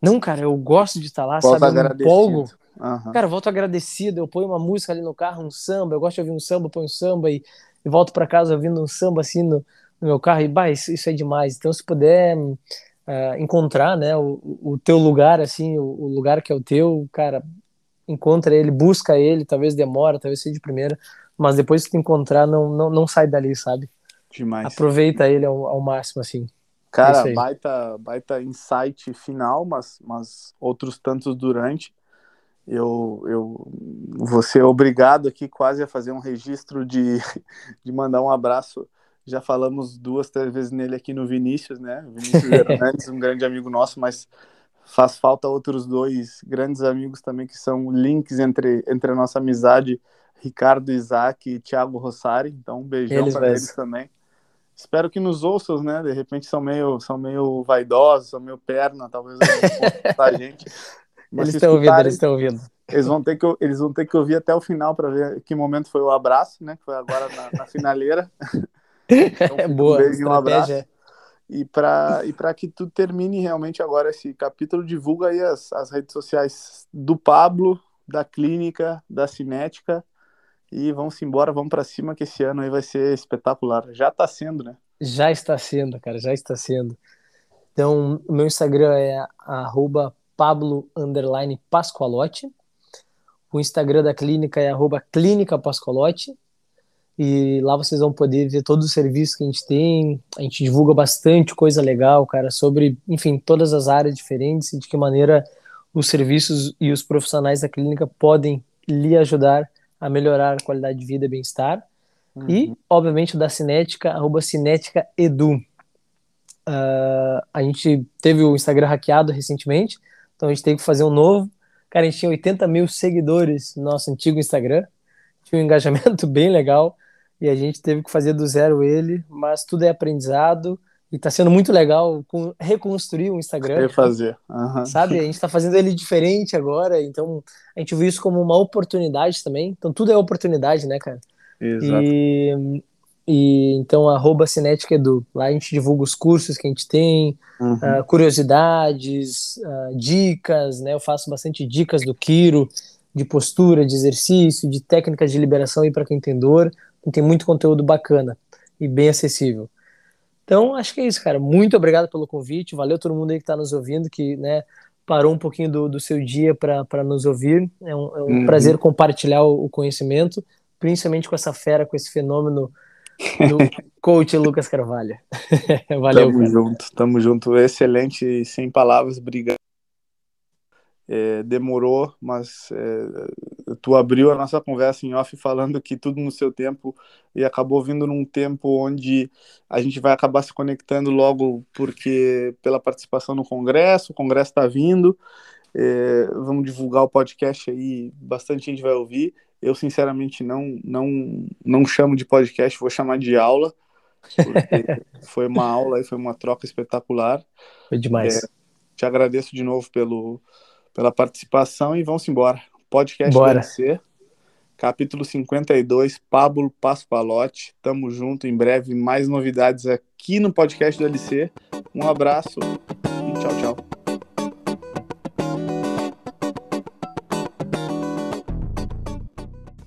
Não, cara, eu gosto de estar lá, volto sabe? Eu empolgo. Uhum. Cara, eu volto agradecido. Eu ponho uma música ali no carro, um samba. Eu gosto de ouvir um samba, ponho um samba e, e volto para casa ouvindo um samba assim no, no, meu carro. E, bah, isso, isso é demais. Então, se puder uh, encontrar, né, o, o teu lugar, assim, o, o, lugar que é o teu, cara, encontra ele, busca ele. Talvez demora, talvez seja de primeira. Mas depois que encontrar, não, não, não sai dali, sabe? Demais. Aproveita ele ao, ao máximo, assim. Cara, é baita, baita insight final, mas, mas outros tantos durante. Eu, eu vou ser obrigado aqui quase a fazer um registro de, [LAUGHS] de mandar um abraço. Já falamos duas, três vezes nele aqui no Vinícius, né? O Vinícius [LAUGHS] Hernandes, um grande amigo nosso, mas faz falta outros dois grandes amigos também que são links entre, entre a nossa amizade, Ricardo Isaac e Thiago Rossari. Então, um beijão para eles também espero que nos ouçam, né? De repente são meio, são meio vaidosos, são meio perna, talvez a gente. [LAUGHS] Mas eles estão ouvindo, eles estão ouvindo. Eles vão ter que eles vão ter que ouvir até o final para ver que momento foi o abraço, né? Que foi agora na, na finaleira. [LAUGHS] Então, Boa. Um beijo e um abraço. E para e para que tu termine realmente agora esse capítulo, divulga aí as, as redes sociais do Pablo, da clínica, da Cinética e vamos embora, vamos para cima que esse ano aí vai ser espetacular. Já está sendo, né? Já está sendo, cara, já está sendo. Então, o meu Instagram é Pablo Pasqualotti. O Instagram da clínica é arroba Clínica. E lá vocês vão poder ver todos os serviços que a gente tem. A gente divulga bastante coisa legal, cara, sobre, enfim, todas as áreas diferentes e de que maneira os serviços e os profissionais da clínica podem lhe ajudar a melhorar a qualidade de vida e bem-estar. Uhum. E, obviamente, o da Cinética, arroba Cinética Edu. Uh, a gente teve o Instagram hackeado recentemente, então a gente teve que fazer um novo. Cara, a gente tinha 80 mil seguidores no nosso antigo Instagram, tinha um engajamento [LAUGHS] bem legal, e a gente teve que fazer do zero ele, mas tudo é aprendizado, e tá sendo muito legal reconstruir o Instagram. Refazer. Uhum. Sabe? A gente tá fazendo ele diferente agora, então a gente viu isso como uma oportunidade também. Então tudo é oportunidade, né, cara? Exato. E, e então, arroba Cinética Edu. Lá a gente divulga os cursos que a gente tem, uhum. uh, curiosidades, uh, dicas, né? Eu faço bastante dicas do Kiro, de postura, de exercício, de técnicas de liberação e para quem tem dor. Então, tem muito conteúdo bacana e bem acessível. Então, acho que é isso, cara. Muito obrigado pelo convite. Valeu todo mundo aí que está nos ouvindo, que né, parou um pouquinho do, do seu dia para nos ouvir. É um, é um uhum. prazer compartilhar o, o, conhecimento, principalmente com essa fera, com esse fenômeno do [LAUGHS] coach Lucas Carvalho. [LAUGHS] Valeu, tamo cara. junto, tamo junto. Excelente, sem palavras. Obrigado é, demorou, mas é, tu abriu a nossa conversa em off falando que tudo no seu tempo e acabou vindo num tempo onde a gente vai acabar se conectando logo porque pela participação no congresso, o congresso está vindo, é, vamos divulgar o podcast aí, bastante gente vai ouvir. Eu sinceramente não não não chamo de podcast, vou chamar de aula. [LAUGHS] foi uma aula e foi uma troca espetacular. Foi demais. É, te agradeço de novo pelo pela participação e vamos embora. Podcast Bora. DLC, capítulo 52, Pablo Pasqualotti. Tamo junto, em breve mais novidades aqui no podcast do LC. Um abraço.